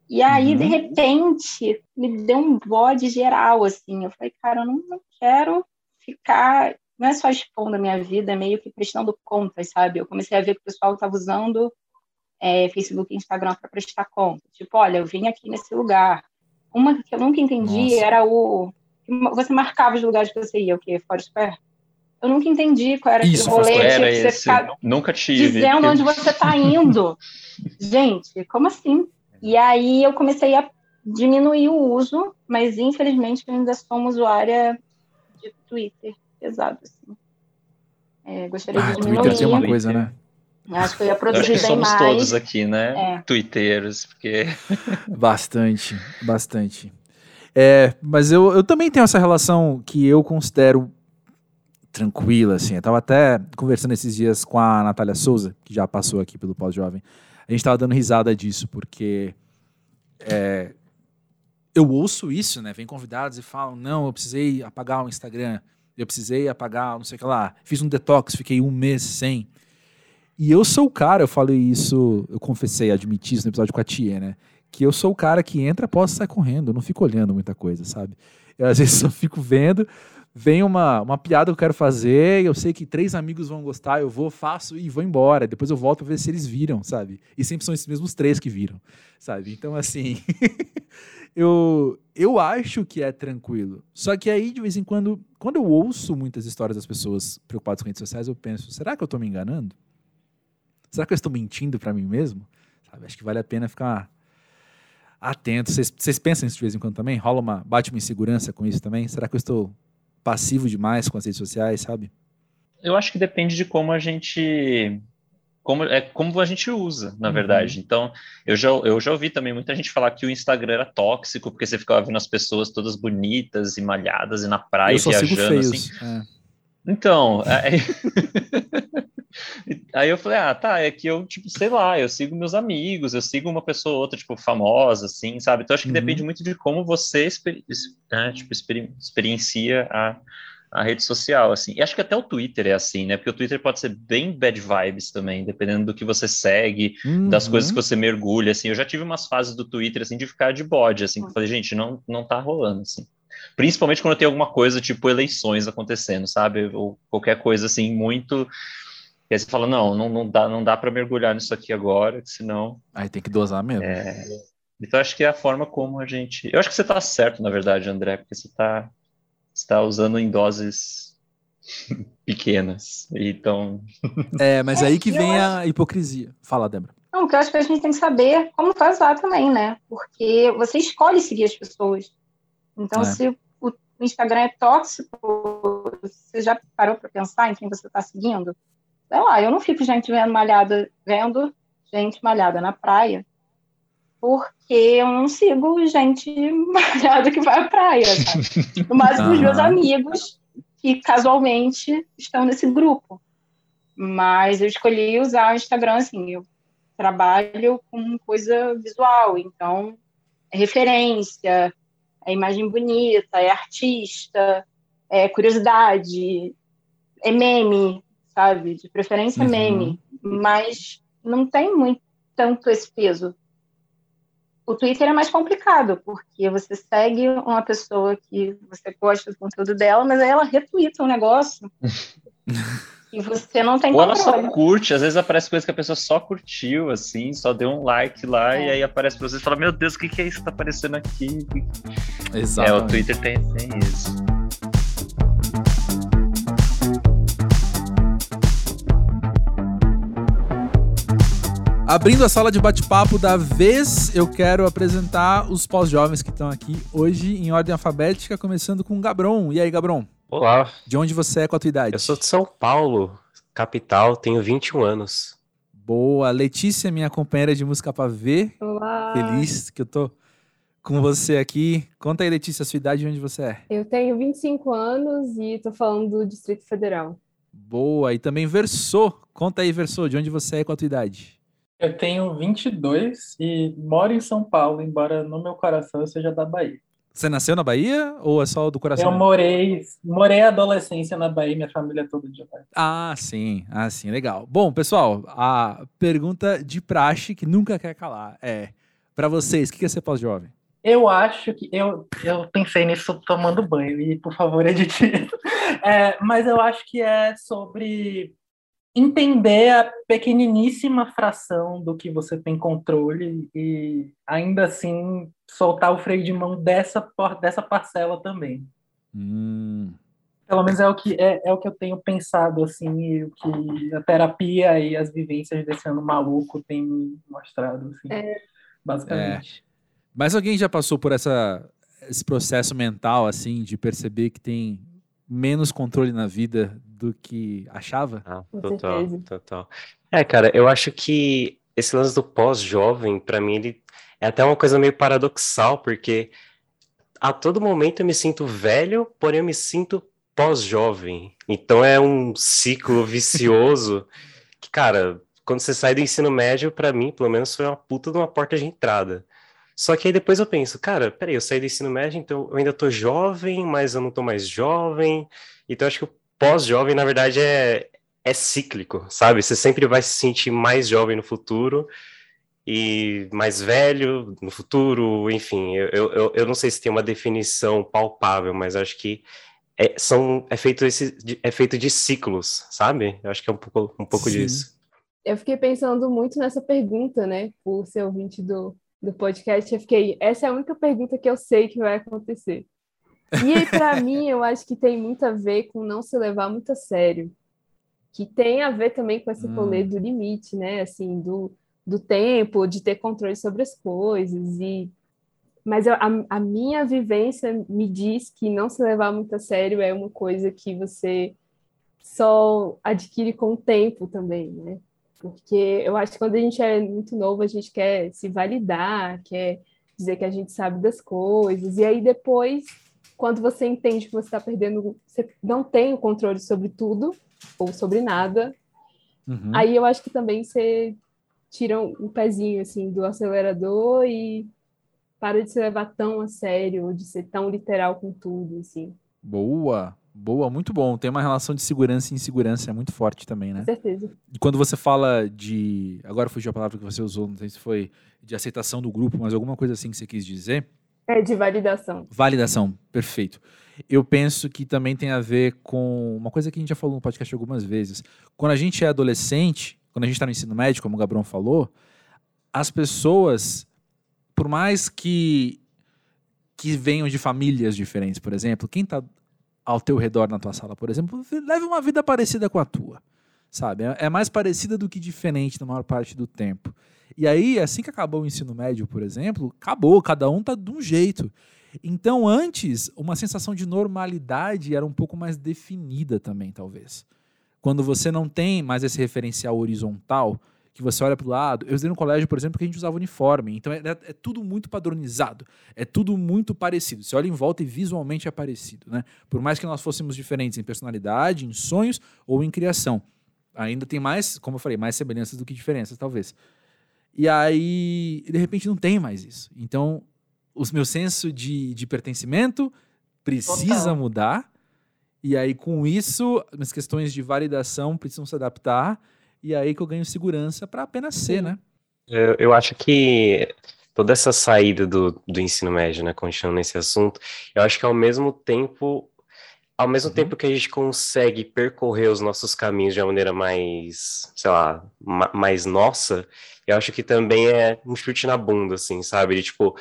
E aí, uhum. de repente, me deu um bode geral, assim. Eu falei, cara, eu não, não quero ficar. Não é só expondo a minha vida, é meio que prestando contas, sabe? Eu comecei a ver que o pessoal estava usando é, Facebook e Instagram para prestar conta. Tipo, olha, eu vim aqui nesse lugar. Uma que eu nunca entendi Nossa. era o. Você marcava os lugares que você ia, o quê? Foursquare? Eu nunca entendi qual era Isso, aquele rolê era de você ficar nunca tive. dizendo onde você está indo. Gente, como assim? E aí eu comecei a diminuir o uso, mas infelizmente eu ainda sou uma usuária de Twitter pesado, assim. É, gostaria ah, de diminuir. Twitter tem uma coisa, né? Acho que eu ia produzir acho que somos mais. todos aqui, né? É. Twitteiros, porque... bastante, bastante. É, mas eu, eu também tenho essa relação que eu considero tranquila, assim. Eu tava até conversando esses dias com a Natália Souza, que já passou aqui pelo Pós-Jovem. A gente tava dando risada disso, porque é, eu ouço isso, né? Vem convidados e falam, não, eu precisei apagar o Instagram, eu precisei apagar não sei o que lá. Fiz um detox, fiquei um mês sem. E eu sou o cara, eu falei isso, eu confessei, admiti isso no episódio com a Tia, né? Que eu sou o cara que entra, posso sair correndo, eu não fico olhando muita coisa, sabe? Eu às vezes só fico vendo, vem uma, uma piada que eu quero fazer, eu sei que três amigos vão gostar, eu vou, faço e vou embora. Depois eu volto para ver se eles viram, sabe? E sempre são esses mesmos três que viram, sabe? Então, assim, eu, eu acho que é tranquilo. Só que aí, de vez em quando, quando eu ouço muitas histórias das pessoas preocupadas com redes sociais, eu penso, será que eu estou me enganando? Será que eu estou mentindo para mim mesmo? Sabe? Acho que vale a pena ficar atento. Vocês pensam isso de vez em quando também? Rola uma, bate uma insegurança com isso também? Será que eu estou passivo demais com as redes sociais, sabe? Eu acho que depende de como a gente como é como a gente usa, na uhum. verdade. Então, eu já, eu já ouvi também muita gente falar que o Instagram era tóxico porque você ficava vendo as pessoas todas bonitas e malhadas e na praia eu viajando assim. É. Então, aí... aí eu falei, ah, tá, é que eu, tipo, sei lá, eu sigo meus amigos, eu sigo uma pessoa ou outra, tipo, famosa, assim, sabe? Então, acho que uhum. depende muito de como você, né, tipo, experiencia a, a rede social, assim. E acho que até o Twitter é assim, né? Porque o Twitter pode ser bem bad vibes também, dependendo do que você segue, uhum. das coisas que você mergulha, assim. Eu já tive umas fases do Twitter, assim, de ficar de bode, assim, que eu falei, gente, não, não tá rolando, assim. Principalmente quando tem alguma coisa, tipo, eleições acontecendo, sabe? Ou qualquer coisa, assim, muito E aí você fala, não, não, não dá, não dá para mergulhar nisso aqui agora, senão. Aí tem que dosar mesmo. É... Então acho que é a forma como a gente. Eu acho que você está certo, na verdade, André, porque você está está usando em doses pequenas. Então. É, mas aí que vem a hipocrisia. Fala, Débora. Não, porque eu acho que a gente tem que saber como usar também, né? Porque você escolhe seguir as pessoas. Então, é. se o Instagram é tóxico, você já parou para pensar em quem você está seguindo? Sei lá, eu não fico gente vendo malhada, vendo gente malhada na praia, porque eu não sigo gente malhada que vai à praia, sabe? No máximo, os meus amigos que casualmente estão nesse grupo. Mas eu escolhi usar o Instagram assim, eu trabalho com coisa visual, então é referência, é imagem bonita, é artista, é curiosidade, é meme, sabe? De preferência uhum. meme, mas não tem muito tanto esse peso. O Twitter é mais complicado, porque você segue uma pessoa que você gosta do conteúdo dela, mas aí ela retuita um negócio E você não tem Ou ela só curte, às vezes aparece coisa que a pessoa só curtiu, assim, só deu um like lá, é. e aí aparece pra você e fala, meu Deus, o que, que é isso que tá aparecendo aqui? Exato. É, o Twitter tem, tem isso. Abrindo a sala de bate-papo da vez, eu quero apresentar os pós-jovens que estão aqui hoje em ordem alfabética, começando com o Gabron. E aí, Gabron? Olá. De onde você é com a tua idade? Eu sou de São Paulo, capital, tenho 21 anos. Boa. Letícia, minha companheira de música pra ver. Olá. Feliz que eu tô com você aqui. Conta aí, Letícia, a sua idade e onde você é. Eu tenho 25 anos e tô falando do Distrito Federal. Boa. E também Versô. Conta aí, Versô, de onde você é com a tua idade. Eu tenho 22 e moro em São Paulo, embora no meu coração eu seja da Bahia. Você nasceu na Bahia ou é só do coração? Eu morei, morei a adolescência na Bahia, minha família é toda de lá. Ah, sim, ah, sim, legal. Bom, pessoal, a pergunta de praxe que nunca quer calar é: para vocês, o que é ser pós-jovem? Eu acho que eu, eu pensei nisso tomando banho e por favor edite. É, mas eu acho que é sobre entender a pequeniníssima fração do que você tem controle e ainda assim soltar o freio de mão dessa, dessa parcela também. Hum. Pelo menos é o que é, é o que eu tenho pensado assim, e o que a terapia e as vivências desse ano maluco têm me mostrado, assim, é. basicamente. É. Mas alguém já passou por essa esse processo mental assim de perceber que tem menos controle na vida do que achava? Ah, total, total. É, cara, eu acho que esse lance do pós-jovem, para mim, ele é até uma coisa meio paradoxal, porque a todo momento eu me sinto velho, porém eu me sinto pós-jovem. Então é um ciclo vicioso que, cara, quando você sai do ensino médio, para mim, pelo menos, foi uma puta de uma porta de entrada. Só que aí depois eu penso, cara, peraí, eu saí do ensino médio, então eu ainda tô jovem, mas eu não tô mais jovem. Então eu acho que o pós-jovem, na verdade, é, é cíclico, sabe? Você sempre vai se sentir mais jovem no futuro e mais velho no futuro, enfim. Eu, eu, eu não sei se tem uma definição palpável, mas acho que é, são, é, feito esse, é feito de ciclos, sabe? Eu acho que é um pouco, um pouco disso. Eu fiquei pensando muito nessa pergunta, né? Por ser ouvinte do, do podcast, eu fiquei, essa é a única pergunta que eu sei que vai acontecer. E aí, para mim, eu acho que tem muito a ver com não se levar muito a sério. Que tem a ver também com esse hum. rolê do limite, né? Assim, do, do tempo, de ter controle sobre as coisas. E... Mas eu, a, a minha vivência me diz que não se levar muito a sério é uma coisa que você só adquire com o tempo também, né? Porque eu acho que quando a gente é muito novo, a gente quer se validar, quer dizer que a gente sabe das coisas, e aí depois, quando você entende que você está perdendo, você não tem o controle sobre tudo ou sobre nada, uhum. aí eu acho que também você tira um pezinho assim do acelerador e para de se levar tão a sério, de ser tão literal com tudo, assim. Boa, Boa, muito bom. Tem uma relação de segurança e insegurança muito forte também, né? Com certeza. E quando você fala de. Agora fugiu a palavra que você usou, não sei se foi de aceitação do grupo, mas alguma coisa assim que você quis dizer. É, de validação. Validação, perfeito. Eu penso que também tem a ver com uma coisa que a gente já falou no podcast algumas vezes. Quando a gente é adolescente, quando a gente está no ensino médio, como o Gabriel falou, as pessoas, por mais que que venham de famílias diferentes, por exemplo, quem está ao teu redor na tua sala, por exemplo, leve uma vida parecida com a tua, sabe? É, é mais parecida do que diferente na maior parte do tempo. E aí, assim que acabou o ensino médio, por exemplo, acabou, cada um tá de um jeito. Então, antes, uma sensação de normalidade era um pouco mais definida também, talvez. Quando você não tem mais esse referencial horizontal, que você olha para o lado. Eu estudei no colégio, por exemplo, que a gente usava uniforme. Então é, é, tudo muito padronizado. É tudo muito parecido. Você olha em volta e visualmente é parecido. Né? Por mais que nós fôssemos diferentes em personalidade, em sonhos ou em criação. Ainda tem mais, como eu falei, mais semelhanças do que diferenças, talvez. E aí, de repente, não tem mais isso. Então, o meu senso de, de pertencimento precisa Total. mudar. E aí, com isso, as questões de validação precisam se adaptar e aí que eu ganho segurança para apenas ser, né? Eu, eu acho que toda essa saída do, do ensino médio, né, continuando nesse assunto, eu acho que ao mesmo tempo, ao mesmo uhum. tempo que a gente consegue percorrer os nossos caminhos de uma maneira mais, sei lá, ma mais nossa, eu acho que também é um chute na bunda, assim, sabe? De, tipo,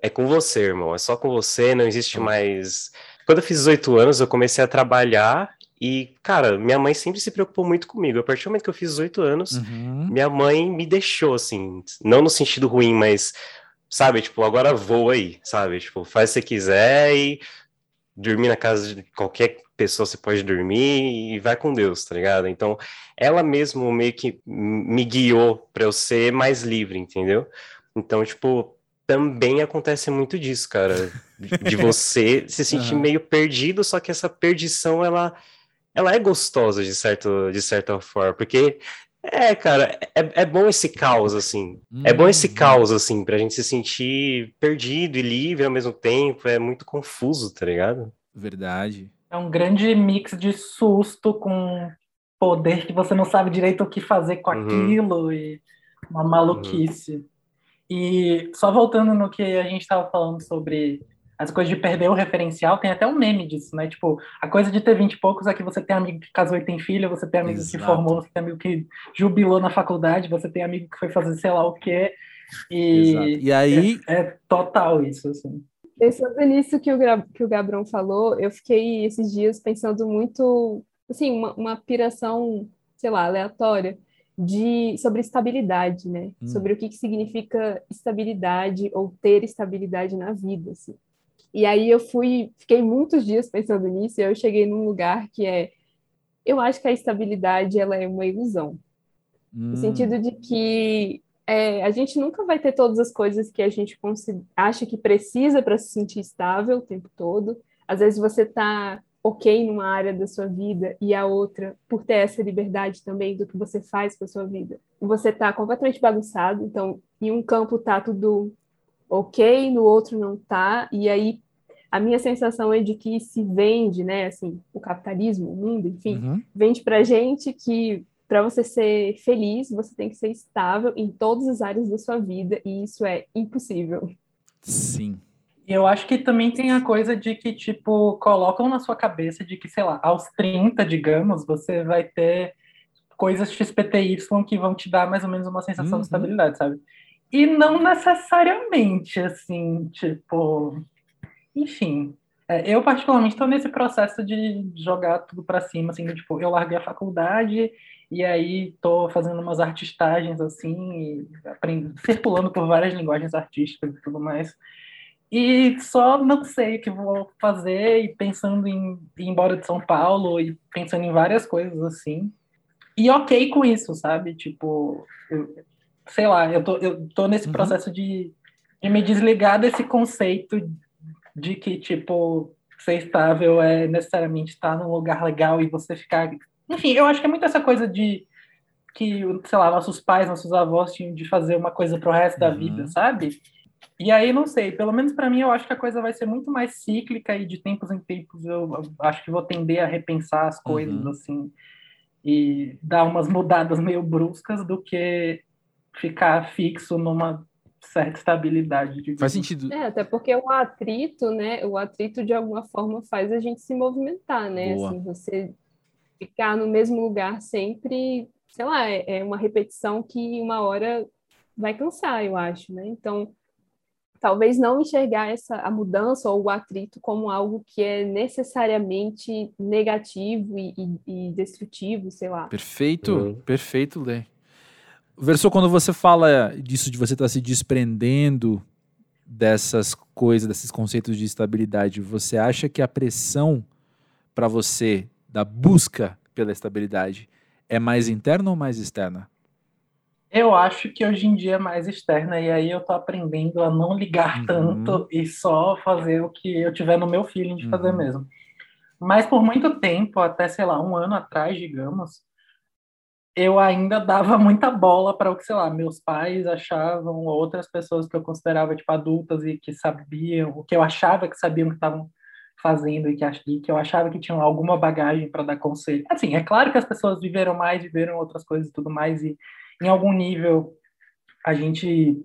é com você, irmão, é só com você, não existe mais. Quando eu fiz 18 anos, eu comecei a trabalhar e, cara, minha mãe sempre se preocupou muito comigo. A partir do momento que eu fiz 18 anos, uhum. minha mãe me deixou, assim, não no sentido ruim, mas, sabe, tipo, agora voa aí, sabe? Tipo, faz o que você quiser e dormir na casa de qualquer pessoa você pode dormir e vai com Deus, tá ligado? Então, ela mesmo meio que me guiou para eu ser mais livre, entendeu? Então, tipo, também acontece muito disso, cara, de você se sentir uhum. meio perdido, só que essa perdição ela ela é gostosa de, certo, de certa forma, porque é, cara, é, é bom esse caos, assim. Hum, é bom esse hum. caos, assim, pra gente se sentir perdido e livre ao mesmo tempo. É muito confuso, tá ligado? Verdade. É um grande mix de susto com poder que você não sabe direito o que fazer com uhum. aquilo e uma maluquice. Uhum. E só voltando no que a gente estava falando sobre as coisas de perder o referencial, tem até um meme disso, né? Tipo, a coisa de ter vinte e poucos é que você tem amigo que casou e tem filho, você tem amigo Exato. que formou, você tem amigo que jubilou na faculdade, você tem amigo que foi fazer sei lá o quê. E, e aí. É, é, total isso, assim. Pensando nisso que o, que o Gabrão falou, eu fiquei esses dias pensando muito, assim, uma, uma piração, sei lá, aleatória. De, sobre estabilidade, né? Hum. Sobre o que, que significa estabilidade ou ter estabilidade na vida. Assim. E aí eu fui, fiquei muitos dias pensando nisso, e eu cheguei num lugar que é, eu acho que a estabilidade ela é uma ilusão, hum. no sentido de que é, a gente nunca vai ter todas as coisas que a gente acha que precisa para se sentir estável o tempo todo. Às vezes você está ok numa área da sua vida e a outra, por ter essa liberdade também do que você faz com a sua vida, você está completamente bagunçado. Então, em um campo tá tudo ok, no outro não tá, e aí a minha sensação é de que se vende, né, assim, o capitalismo, o mundo, enfim, uhum. vende para gente que para você ser feliz, você tem que ser estável em todas as áreas da sua vida, e isso é impossível. Sim. Eu acho que também tem a coisa de que, tipo, colocam na sua cabeça de que, sei lá, aos 30, digamos, você vai ter coisas XPTY que vão te dar mais ou menos uma sensação uhum. de estabilidade, sabe? E não necessariamente, assim, tipo, enfim, é, eu particularmente estou nesse processo de jogar tudo para cima, assim, tipo, eu larguei a faculdade e aí estou fazendo umas artistagens, assim, aprendendo, circulando por várias linguagens artísticas e tudo mais. E só não sei o que vou fazer e pensando em ir embora de São Paulo e pensando em várias coisas assim. E ok com isso, sabe? Tipo, eu, sei lá, eu tô, eu tô nesse uhum. processo de, de me desligar desse conceito de que, tipo, ser estável é necessariamente estar num lugar legal e você ficar. Enfim, eu acho que é muito essa coisa de que, sei lá, nossos pais, nossos avós tinham de fazer uma coisa pro resto da uhum. vida, sabe? E aí, não sei, pelo menos para mim, eu acho que a coisa vai ser muito mais cíclica e de tempos em tempos eu, eu acho que vou tender a repensar as coisas, uhum. assim, e dar umas mudadas meio bruscas do que ficar fixo numa certa estabilidade. Digamos. Faz sentido. É, até porque o atrito, né? O atrito de alguma forma faz a gente se movimentar, né? Boa. Assim, você ficar no mesmo lugar sempre, sei lá, é é uma repetição que uma hora vai cansar, eu acho, né? Então, talvez não enxergar essa a mudança ou o atrito como algo que é necessariamente negativo e, e- e destrutivo, sei lá. Perfeito, Uhum. perfeito, Lê. Versou, quando você fala disso de você estar se desprendendo dessas coisas, desses conceitos de estabilidade, você acha que a pressão para você da busca pela estabilidade é mais interna ou mais externa? Eu acho que hoje em dia é mais externa, e aí eu tô aprendendo a não ligar Uhum. tanto e só fazer o que eu tiver no meu feeling de fazer Uhum. mesmo. Mas por muito tempo, até sei lá, um ano atrás, digamos, eu ainda dava muita bola para o que, sei lá, meus pais achavam, ou outras pessoas que eu considerava tipo adultas e que sabiam, o que eu achava que sabiam que estavam fazendo e que, e que eu achava que tinham alguma bagagem para dar conselho. Assim, é claro que as pessoas viveram mais, viveram outras coisas e tudo mais, e em algum nível a gente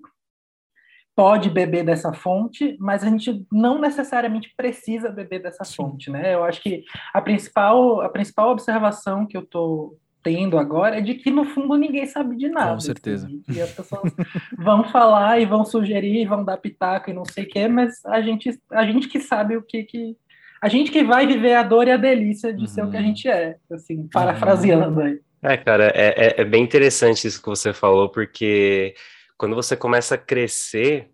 pode beber dessa fonte, mas a gente não necessariamente precisa beber dessa fonte, né? Eu acho que a principal, a principal observação que eu tô tendo agora é de que no fundo ninguém sabe de nada. Com certeza. assim, e as pessoas vão falar e vão sugerir, vão dar pitaco e não sei o quê, mas a gente, a gente que sabe o que que a gente que vai viver a dor e a delícia de ser o que a Uhum. gente é, assim, parafraseando aí. É, cara, é, é, é bem interessante isso que você falou, porque quando você começa a crescer,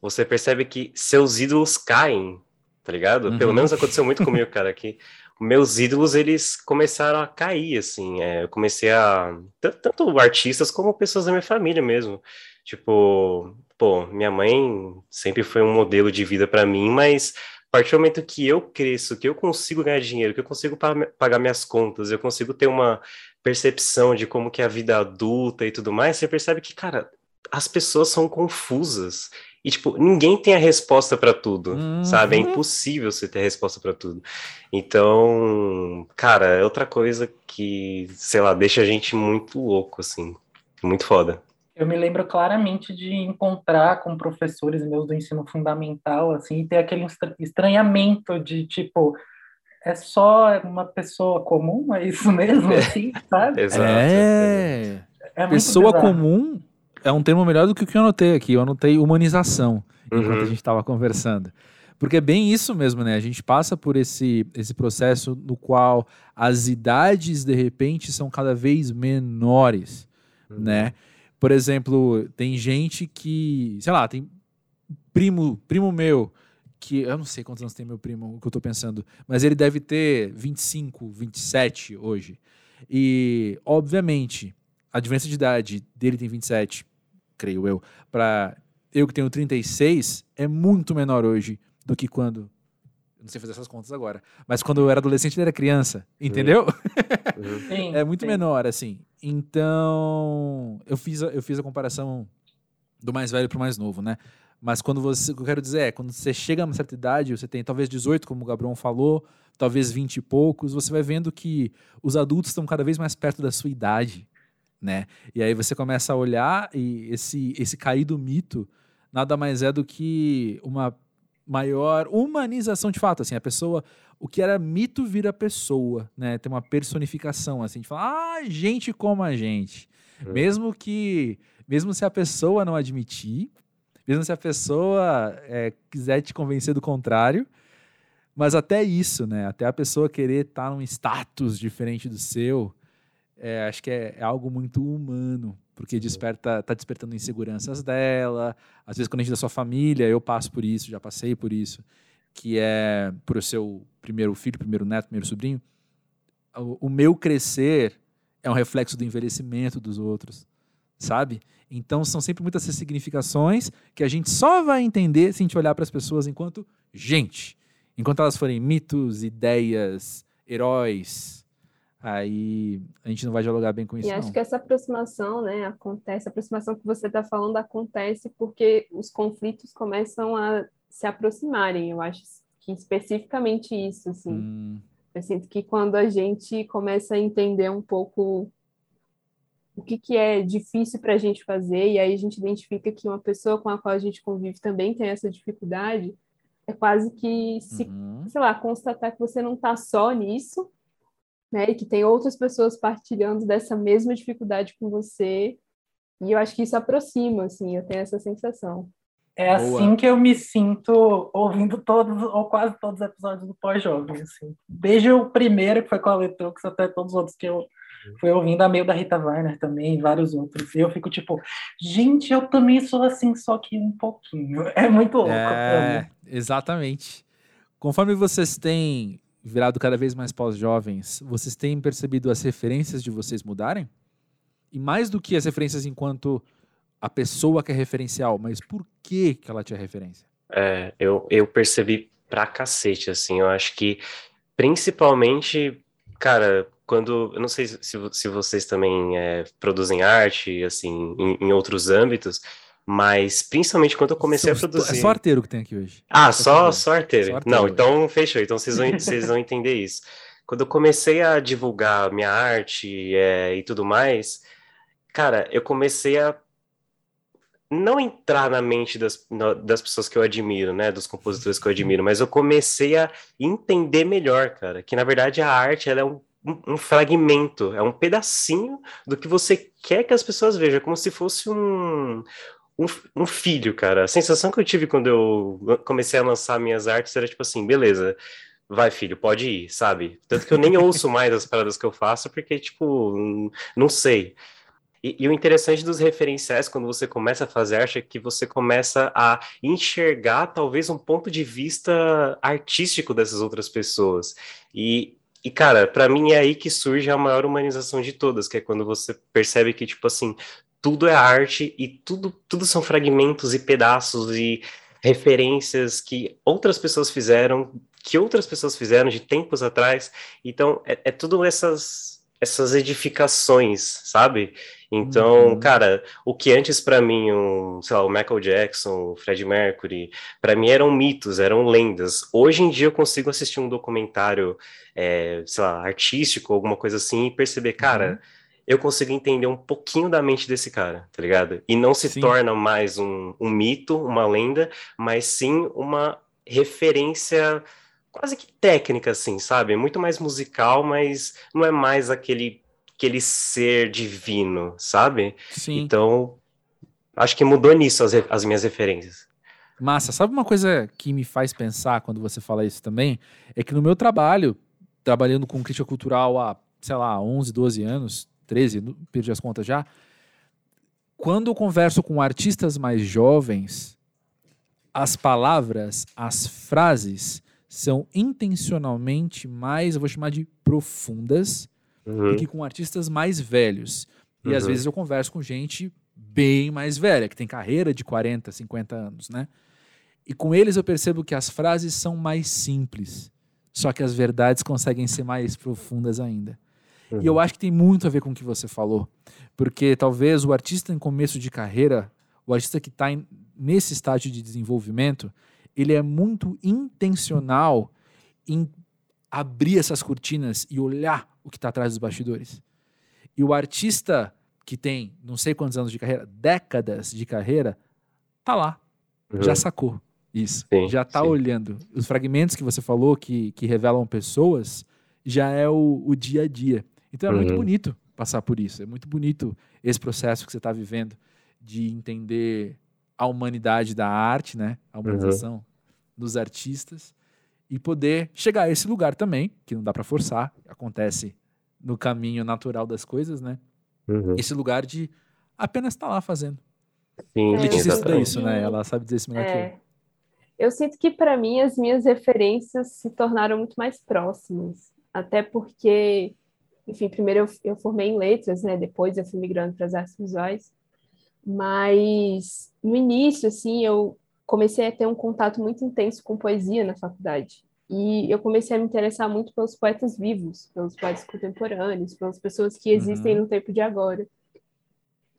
você percebe que seus ídolos caem, tá ligado? Uhum. Pelo menos aconteceu muito comigo, cara, que meus ídolos, eles começaram a cair, assim, é, eu comecei a... tan- Tanto artistas como pessoas da minha família mesmo. Tipo, pô, minha mãe sempre foi um modelo de vida pra mim, mas a partir do momento que eu cresço, que eu consigo ganhar dinheiro, que eu consigo pa- pagar minhas contas, eu consigo ter uma percepção de como que é a vida adulta e tudo mais, você percebe que, cara, as pessoas são confusas. E, tipo, ninguém tem a resposta para tudo, Uhum. sabe? É impossível você ter a resposta para tudo. Então, cara, é outra coisa que, sei lá, deixa a gente muito louco, assim. Muito foda. Eu me lembro claramente de encontrar com professores meus do ensino fundamental, assim, e ter aquele estra- estranhamento de, tipo, é só uma pessoa comum? É isso mesmo, assim, sabe? Exato. É. É muito Pessoa bizarro. comum é um termo melhor do que o que eu anotei aqui. Eu anotei humanização enquanto Uhum. a gente estava conversando. Porque é bem isso mesmo, né? A gente passa por esse, esse processo no qual as idades, de repente, são cada vez menores, né? Por exemplo, tem gente que, sei lá, tem primo, primo meu, que eu não sei quantos anos tem meu primo, o que eu tô pensando, mas ele deve ter 25, 27 hoje. E, obviamente, a diferença de idade dele tem 27, creio eu, para eu que tenho 36, é muito menor hoje do que quando. Não sei fazer essas contas agora. Mas quando eu era adolescente, ele era criança. Entendeu? Uhum. Sim, É muito sim. menor, assim. Então, eu fiz a, eu fiz a comparação do mais velho pro mais novo, né? Mas quando você, o que eu quero dizer é, quando você chega a uma certa idade, você tem talvez 18, como o Gabriel falou, talvez 20 e poucos, você vai vendo que os adultos estão cada vez mais perto da sua idade, né? E aí você começa a olhar e esse, esse caído mito nada mais é do que uma maior humanização de fato, assim, a pessoa, o que era mito vira pessoa, né? Tem uma personificação, assim, de falar, ah, gente como a gente. Uhum. Mesmo que, mesmo se a pessoa não admitir, mesmo se a pessoa é, quiser te convencer do contrário, mas até isso, né? Até a pessoa querer estar num status diferente do seu, é, acho que é, é algo muito humano, porque desperta, tá despertando inseguranças dela. Às vezes, quando a gente é da sua família, eu passo por isso, já passei por isso, que é por o seu primeiro filho, primeiro neto, primeiro sobrinho. O, o meu crescer é um reflexo do envelhecimento dos outros, sabe? Então, são sempre muitas significações que a gente só vai entender se a gente olhar para as pessoas enquanto gente. Enquanto elas forem mitos, ideias, heróis, aí a gente não vai dialogar bem com isso, E acho não. que essa aproximação, né, acontece, a aproximação que você está falando acontece porque os conflitos começam a se aproximarem. Eu acho que especificamente isso, assim. Hum, Eu sinto que quando a gente começa a entender um pouco o que, que é difícil para a gente fazer, e aí a gente identifica que uma pessoa com a qual a gente convive também tem essa dificuldade, é quase que se, uhum. sei lá, constatar que você não está só nisso, né, e que tem outras pessoas partilhando dessa mesma dificuldade com você, e eu acho que isso aproxima, assim, eu tenho essa sensação. É Boa. assim que eu me sinto ouvindo todos, ou quase todos os episódios do Pós-Jovem, assim. Desde o primeiro, que foi com a Letrux, até todos os outros que eu fui ouvindo, a meio da Rita Warner também, e vários outros. E eu fico tipo, gente, eu também sou assim, só que um pouquinho. É muito louco. É, exatamente. Conforme vocês têm virado cada vez mais pós-jovens, vocês têm percebido as referências de vocês mudarem? E mais do que as referências enquanto a pessoa que é referencial, mas por que, que ela tinha referência? É, eu, eu percebi pra cacete, assim, eu acho que principalmente, cara, quando, eu não sei se, se vocês também é, produzem arte, assim, em, em, outros âmbitos, mas principalmente quando eu comecei a produzir... É só arteiro que tem aqui hoje. Ah, só, só arteiro. Só arteiro. Não, então fechou, então vocês vão, vocês vão entender isso. Quando eu comecei a divulgar minha arte é, e tudo mais, cara, eu comecei a não entrar na mente das, das pessoas que eu admiro, né, dos compositores que eu admiro, mas eu comecei a entender melhor, cara, que na verdade a arte ela é um, um fragmento, é um pedacinho do que você quer que as pessoas vejam, como se fosse um, um, um, filho, cara. A sensação que eu tive quando eu comecei a lançar minhas artes era tipo assim, beleza, vai filho, pode ir, sabe? Tanto que eu nem ouço mais as paradas que eu faço, porque, tipo, não sei. E, e, o interessante dos referenciais, quando você começa a fazer arte, é que você começa a enxergar talvez um ponto de vista artístico dessas outras pessoas. E, e cara, para mim é aí que surge a maior humanização de todas, que é quando você percebe que, tipo assim, tudo é arte e tudo, tudo são fragmentos e pedaços e referências que outras pessoas fizeram, que outras pessoas fizeram de tempos atrás. Então, é, é tudo essas, essas edificações, sabe? Então, uhum. cara, o que antes para mim, um, sei lá, o Michael Jackson, o Fred Mercury, para mim eram mitos, eram lendas. Hoje em dia eu consigo assistir um documentário, é, sei lá, artístico, alguma coisa assim, e perceber, cara, uhum. Eu consigo entender um pouquinho da mente desse cara, tá ligado? E não se sim. torna mais um, um mito, uma lenda, mas sim uma referência quase que técnica, assim, sabe? Muito mais musical, mas não é mais aquele aquele ser divino, sabe? Sim. Então, acho que mudou nisso as, as minhas referências. Massa, sabe uma coisa que me faz pensar quando você fala isso também? É que no meu trabalho, trabalhando com crítica cultural há, sei lá, 11, 12 anos, 13, perdi as contas já. Quando eu converso com artistas mais jovens, as palavras, as frases são intencionalmente mais, eu vou chamar de profundas uhum. do que com artistas mais velhos. E uhum. às vezes eu converso com gente bem mais velha, que tem carreira de 40, 50 anos, né? E com eles eu percebo que as frases são mais simples, só que as verdades conseguem ser mais profundas ainda. Uhum. E eu uhum. acho que tem muito a ver com o que você falou, porque talvez o artista em começo de carreira, o artista que está nesse estágio de desenvolvimento, ele é muito intencional em abrir essas cortinas e olhar o que está atrás dos bastidores. E o artista que tem não sei quantos anos de carreira, décadas de carreira, tá lá, uhum. já sacou isso, sim, já tá sim. olhando. Os fragmentos que você falou que, que revelam pessoas já é o, o dia a dia. Então é uhum. muito bonito passar por isso, é muito bonito esse processo que você está vivendo de entender a humanidade da arte, né? A humanização uhum. dos artistas e poder chegar a esse lugar também, que não dá para forçar, acontece no caminho natural das coisas, né? Uhum. Esse lugar de apenas estar tá lá fazendo. Sim, Letícia estuda isso, né? Ela sabe dizer isso melhor é. que eu. Eu sinto que para mim as minhas referências se tornaram muito mais próximas, até porque, enfim, primeiro eu, eu formei em letras, né? Depois eu fui migrando para as artes visuais, mas no início, assim, eu comecei a ter um contato muito intenso com poesia na faculdade. E eu comecei a me interessar muito pelos poetas vivos, pelos poetas contemporâneos, pelas pessoas que existem uhum. no tempo de agora.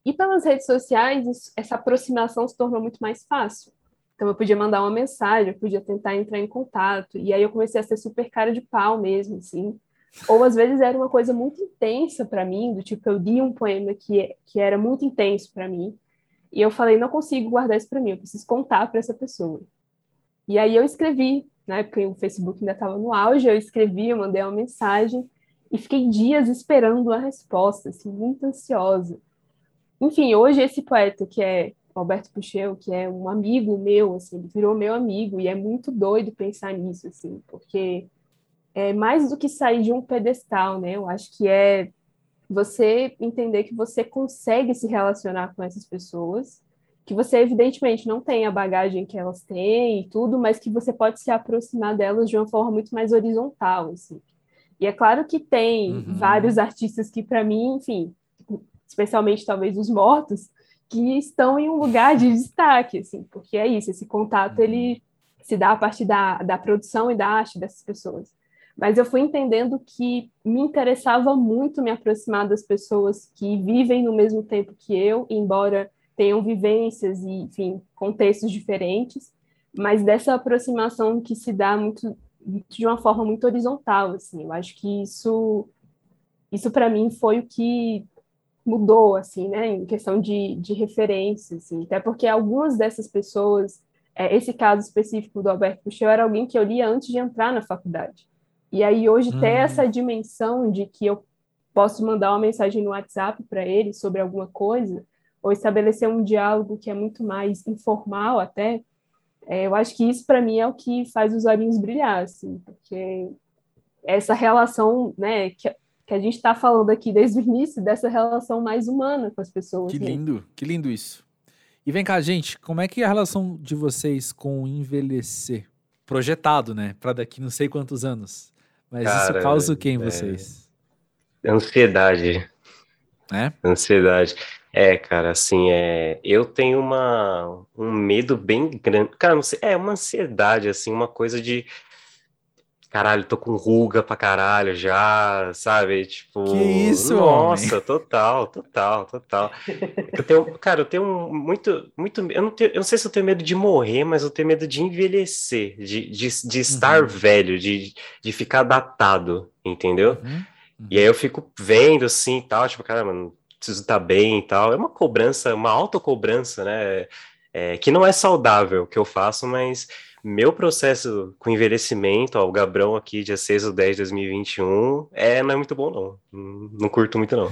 E pelas redes sociais, essa aproximação se tornou muito mais fácil. Então eu podia mandar uma mensagem, eu podia tentar entrar em contato. E aí eu comecei a ser super cara de pau mesmo, assim, Ou às vezes era uma coisa muito intensa para mim, do tipo, eu li um poema que, que era muito intenso para mim, e eu falei, não consigo guardar isso para mim, eu preciso contar para essa pessoa. E aí eu escrevi, né, porque o Facebook ainda estava no auge, eu escrevi, eu mandei uma mensagem, e fiquei dias esperando a resposta, assim, muito ansiosa. Enfim, hoje esse poeta, que é Alberto Puchel, que é um amigo meu, assim, ele virou meu amigo, e é muito doido pensar nisso, assim, porque é mais do que sair de um pedestal, né? Eu acho que é você entender que você consegue se relacionar com essas pessoas, que você evidentemente não tem a bagagem que elas têm e tudo, mas que você pode se aproximar delas de uma forma muito mais horizontal, assim. E é claro que tem uhum. vários artistas que para mim, enfim, especialmente talvez os mortos, que estão em um lugar de destaque, assim, porque é isso, esse contato ele uhum. se dá a partir da, da produção e da arte dessas pessoas. Mas eu fui entendendo que me interessava muito me aproximar das pessoas que vivem no mesmo tempo que eu, embora tenham vivências e, enfim, contextos diferentes, mas dessa aproximação que se dá muito de uma forma muito horizontal, assim. Eu acho que isso isso para mim foi o que mudou, assim, né, em questão de, de referência, assim, até porque algumas dessas pessoas, é, esse caso específico do Alberto Puxeu era alguém que eu lia antes de entrar na faculdade. E aí hoje ter uhum. essa dimensão de que eu posso mandar uma mensagem no WhatsApp para ele sobre alguma coisa, ou estabelecer um diálogo que é muito mais informal até, é, eu acho que isso para mim é o que faz os olhinhos brilhar, assim, porque essa relação, né, que, que a gente está falando aqui desde o início, dessa relação mais humana com as pessoas. Que né? lindo, que lindo isso. E vem cá, gente, como é que é a relação de vocês com envelhecer? Projetado, né, para daqui não sei quantos anos. Mas Cara, isso causa o que em é... vocês? Ansiedade. É? Ansiedade. É, cara, assim, é, eu tenho uma, um medo bem grande. Cara, não sei, é uma ansiedade, assim, uma coisa de caralho, tô com ruga pra caralho já, sabe? Tipo, que isso, nossa, homem? total, total, total. Eu tenho, cara, eu tenho muito, muito, eu não, tenho, eu não sei se eu tenho medo de morrer, mas eu tenho medo de envelhecer, de, de, de estar uhum. velho, de, de ficar datado, entendeu? Uhum. Uhum. E aí eu fico vendo assim e tal, tipo, cara, mano, preciso estar bem e tal. É uma cobrança, uma autocobrança, né? É, que não é saudável que eu faço, mas meu processo com envelhecimento, ó, o Gabrão aqui, dia 6 ou 10 de 2021, é, não é muito bom, não. Não, curto muito, não.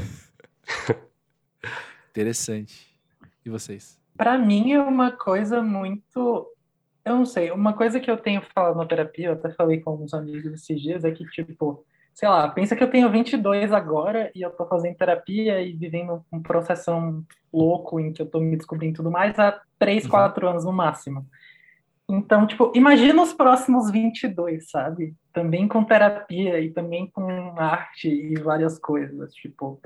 Interessante. E vocês? Para mim é uma coisa muito. Eu não sei, uma coisa que eu tenho falado na terapia, eu até falei com alguns amigos esses dias, é que, tipo, sei lá, pensa que eu tenho 22 agora e eu tô fazendo terapia e vivendo um processo louco em que eu tô me descobrindo tudo mais há 3, 4 uhum. anos no máximo. Então, tipo, imagina os próximos 22, sabe? Também com terapia e também com arte e várias coisas, tipo.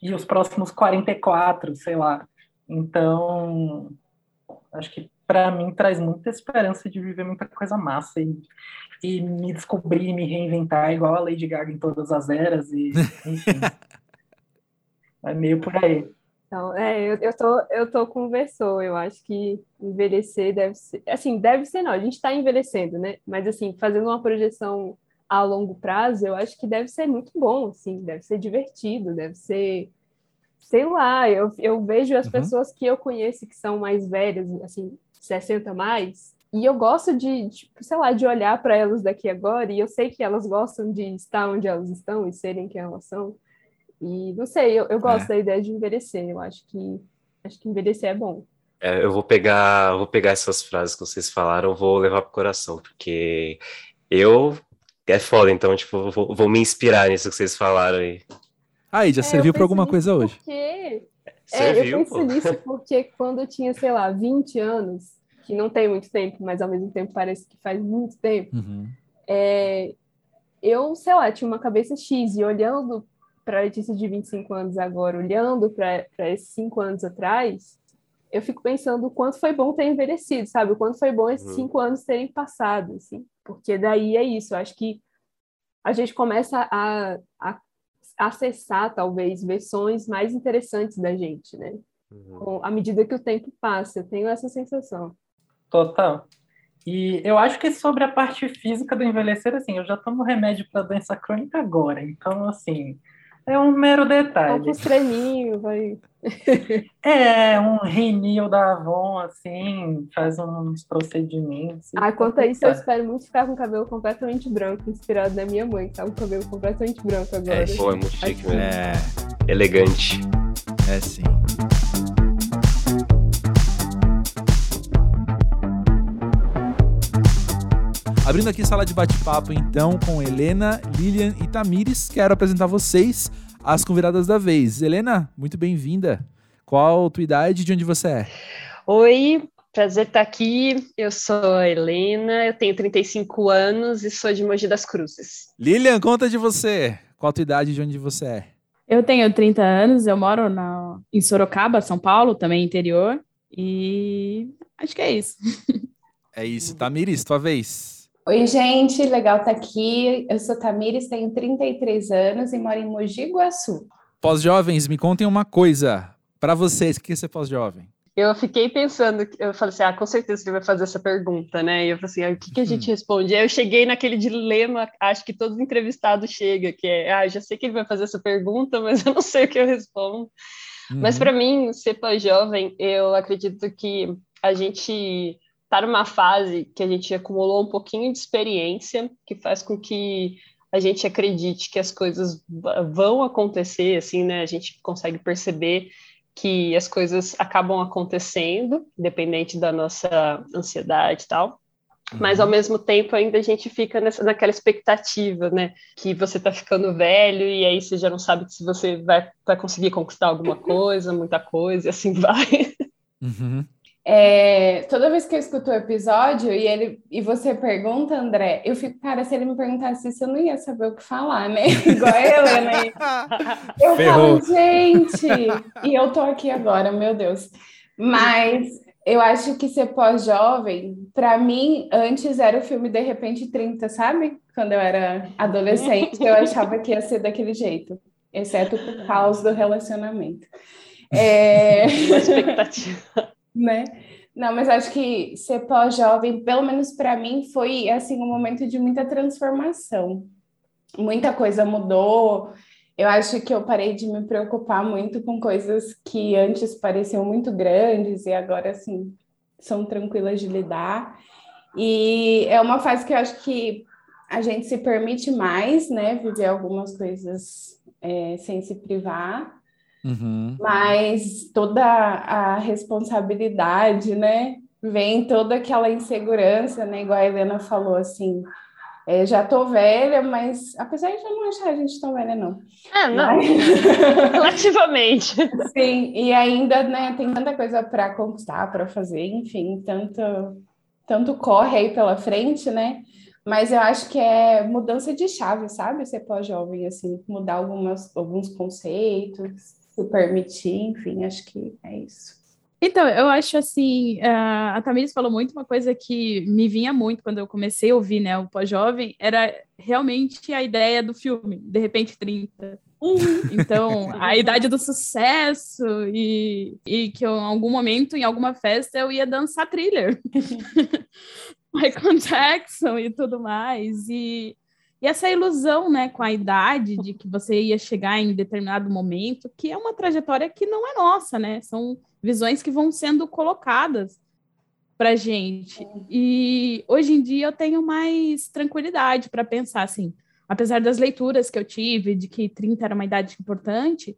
E os próximos 44, sei lá. Então, acho que para mim traz muita esperança de viver muita coisa massa e, e me descobrir, me reinventar igual a Lady Gaga em todas as eras e enfim. é meio por aí. Então, é, eu, eu, tô, eu tô com o Versor, eu acho que envelhecer deve ser, assim, deve ser não, a gente está envelhecendo, né? Mas, assim, fazendo uma projeção a longo prazo, eu acho que deve ser muito bom, assim, deve ser divertido, deve ser, sei lá, eu, eu vejo as uhum. pessoas que eu conheço que são mais velhas, assim, 60 mais, e eu gosto de, tipo, sei lá, de olhar para elas daqui agora, e eu sei que elas gostam de estar onde elas estão e serem quem elas são, e não sei, eu, eu gosto é. da ideia de envelhecer. Eu acho que acho que envelhecer é bom. É, eu vou pegar, vou pegar essas frases que vocês falaram, vou levar pro coração, porque eu é foda, então, tipo, vou, vou me inspirar nisso que vocês falaram aí. Aí, já é, serviu para alguma coisa hoje? Porque... Serviu, é, eu penso pô. nisso porque quando eu tinha, sei lá, 20 anos, que não tem muito tempo, mas ao mesmo tempo parece que faz muito tempo, uhum. é, eu, sei lá, tinha uma cabeça X e olhando para a Letícia de 25 anos agora, olhando para esses cinco anos atrás, eu fico pensando o quanto foi bom ter envelhecido, sabe? O quanto foi bom esses uhum. cinco anos terem passado, assim. Porque daí é isso, eu acho que a gente começa a, a acessar, talvez, versões mais interessantes da gente, né? Uhum. À medida que o tempo passa, eu tenho essa sensação. Total. E eu acho que sobre a parte física do envelhecer, assim, eu já tomo remédio para doença crônica agora. Então, assim, é um mero detalhe. Um treininho, vai. É, um renil da Avon, assim, faz uns procedimentos. Ah, quanto a isso, eu espero muito ficar com o cabelo completamente branco, inspirado na minha mãe, que tá com o cabelo completamente branco agora. É, pô, é muito chique mesmo. É, Elegante. é sim. Abrindo aqui sala de bate-papo, então, com Helena, Lilian e Tamires, quero apresentar vocês as convidadas da vez. Helena, muito bem-vinda. Qual a tua idade e de onde você é? Oi, prazer estar aqui. Eu sou a Helena, eu tenho 35 anos e sou de Mogi das Cruzes. Lilian, conta de você. Qual a tua idade e de onde você é? Eu tenho 30 anos, eu moro na, em Sorocaba, São Paulo, também interior, e acho que é isso. É isso. Tamires, tua vez. Oi, gente, legal estar aqui. Eu sou Tamires, tenho 33 anos e moro em Mogi Guaçu. Pós-jovens, me contem uma coisa. Pra vocês, o que é ser pós-jovem? Eu fiquei pensando, eu falei assim, ah, com certeza ele vai fazer essa pergunta, né? E eu falei assim, ah, o que, que a gente responde? Aí eu cheguei naquele dilema, acho que todo entrevistado chega, que é, ah, já sei que ele vai fazer essa pergunta, mas eu não sei o que eu respondo. Mas Uhum. para mim, ser pós-jovem, eu acredito que a gente está numa fase que a gente acumulou um pouquinho de experiência, que faz com que a gente acredite que as coisas vão acontecer, assim, né? A gente consegue perceber que as coisas acabam acontecendo, independente da nossa ansiedade e tal. Mas ao mesmo tempo ainda a gente fica nessa, naquela expectativa, né? Que você tá ficando velho e aí você já não sabe se você vai, vai conseguir conquistar alguma coisa, muita coisa, e assim vai. Uhum. É, toda vez que eu escuto o episódio e ele e você pergunta, André, eu fico, cara, se ele me perguntasse isso, eu não ia saber o que falar, né? Igual a Helena. aí. Eu Ferrou. falo, gente, e eu tô aqui agora, meu Deus. Mas eu acho que ser pós-jovem, para mim, antes era o filme De Repente 30, sabe? Quando eu era adolescente, eu achava que ia ser daquele jeito, exceto por causa do relacionamento. É... Uma expectativa. Né? Não, mas acho que ser pós-jovem, pelo menos para mim, foi assim um momento de muita transformação. Muita coisa mudou. Eu acho que eu parei de me preocupar muito com coisas que antes pareciam muito grandes e agora assim são tranquilas de lidar. E é uma fase que eu acho que a gente se permite mais, né, viver algumas coisas é, sem se privar. Uhum. Mas toda a responsabilidade, né? Vem toda aquela insegurança, né? Igual a Helena falou, assim, é, já tô velha, mas apesar de eu não achar a gente tão velha, não. É, não, Mas- relativamente. Sim, e ainda, né, tem tanta coisa para conquistar, para fazer, enfim, tanto, tanto corre aí pela frente, né? Mas eu acho que é mudança de chave, sabe? Ser pós-jovem, assim, mudar algumas, alguns conceitos, se permitir, enfim, acho que é isso. Então, eu acho assim, a Tamires falou muito uma coisa que me vinha muito quando eu comecei a ouvir, né, o pós-jovem, era realmente a ideia do filme, de repente 30. Então, a idade do sucesso e, e que eu, em algum momento, em alguma festa, eu ia dançar thriller. Michael Jackson e tudo mais. E, e essa ilusão, né, com a idade de que você ia chegar em determinado momento, que é uma trajetória que não é nossa, né? São visões que vão sendo colocadas para gente. E hoje em dia eu tenho mais tranquilidade para pensar assim, apesar das leituras que eu tive de que 30 era uma idade importante,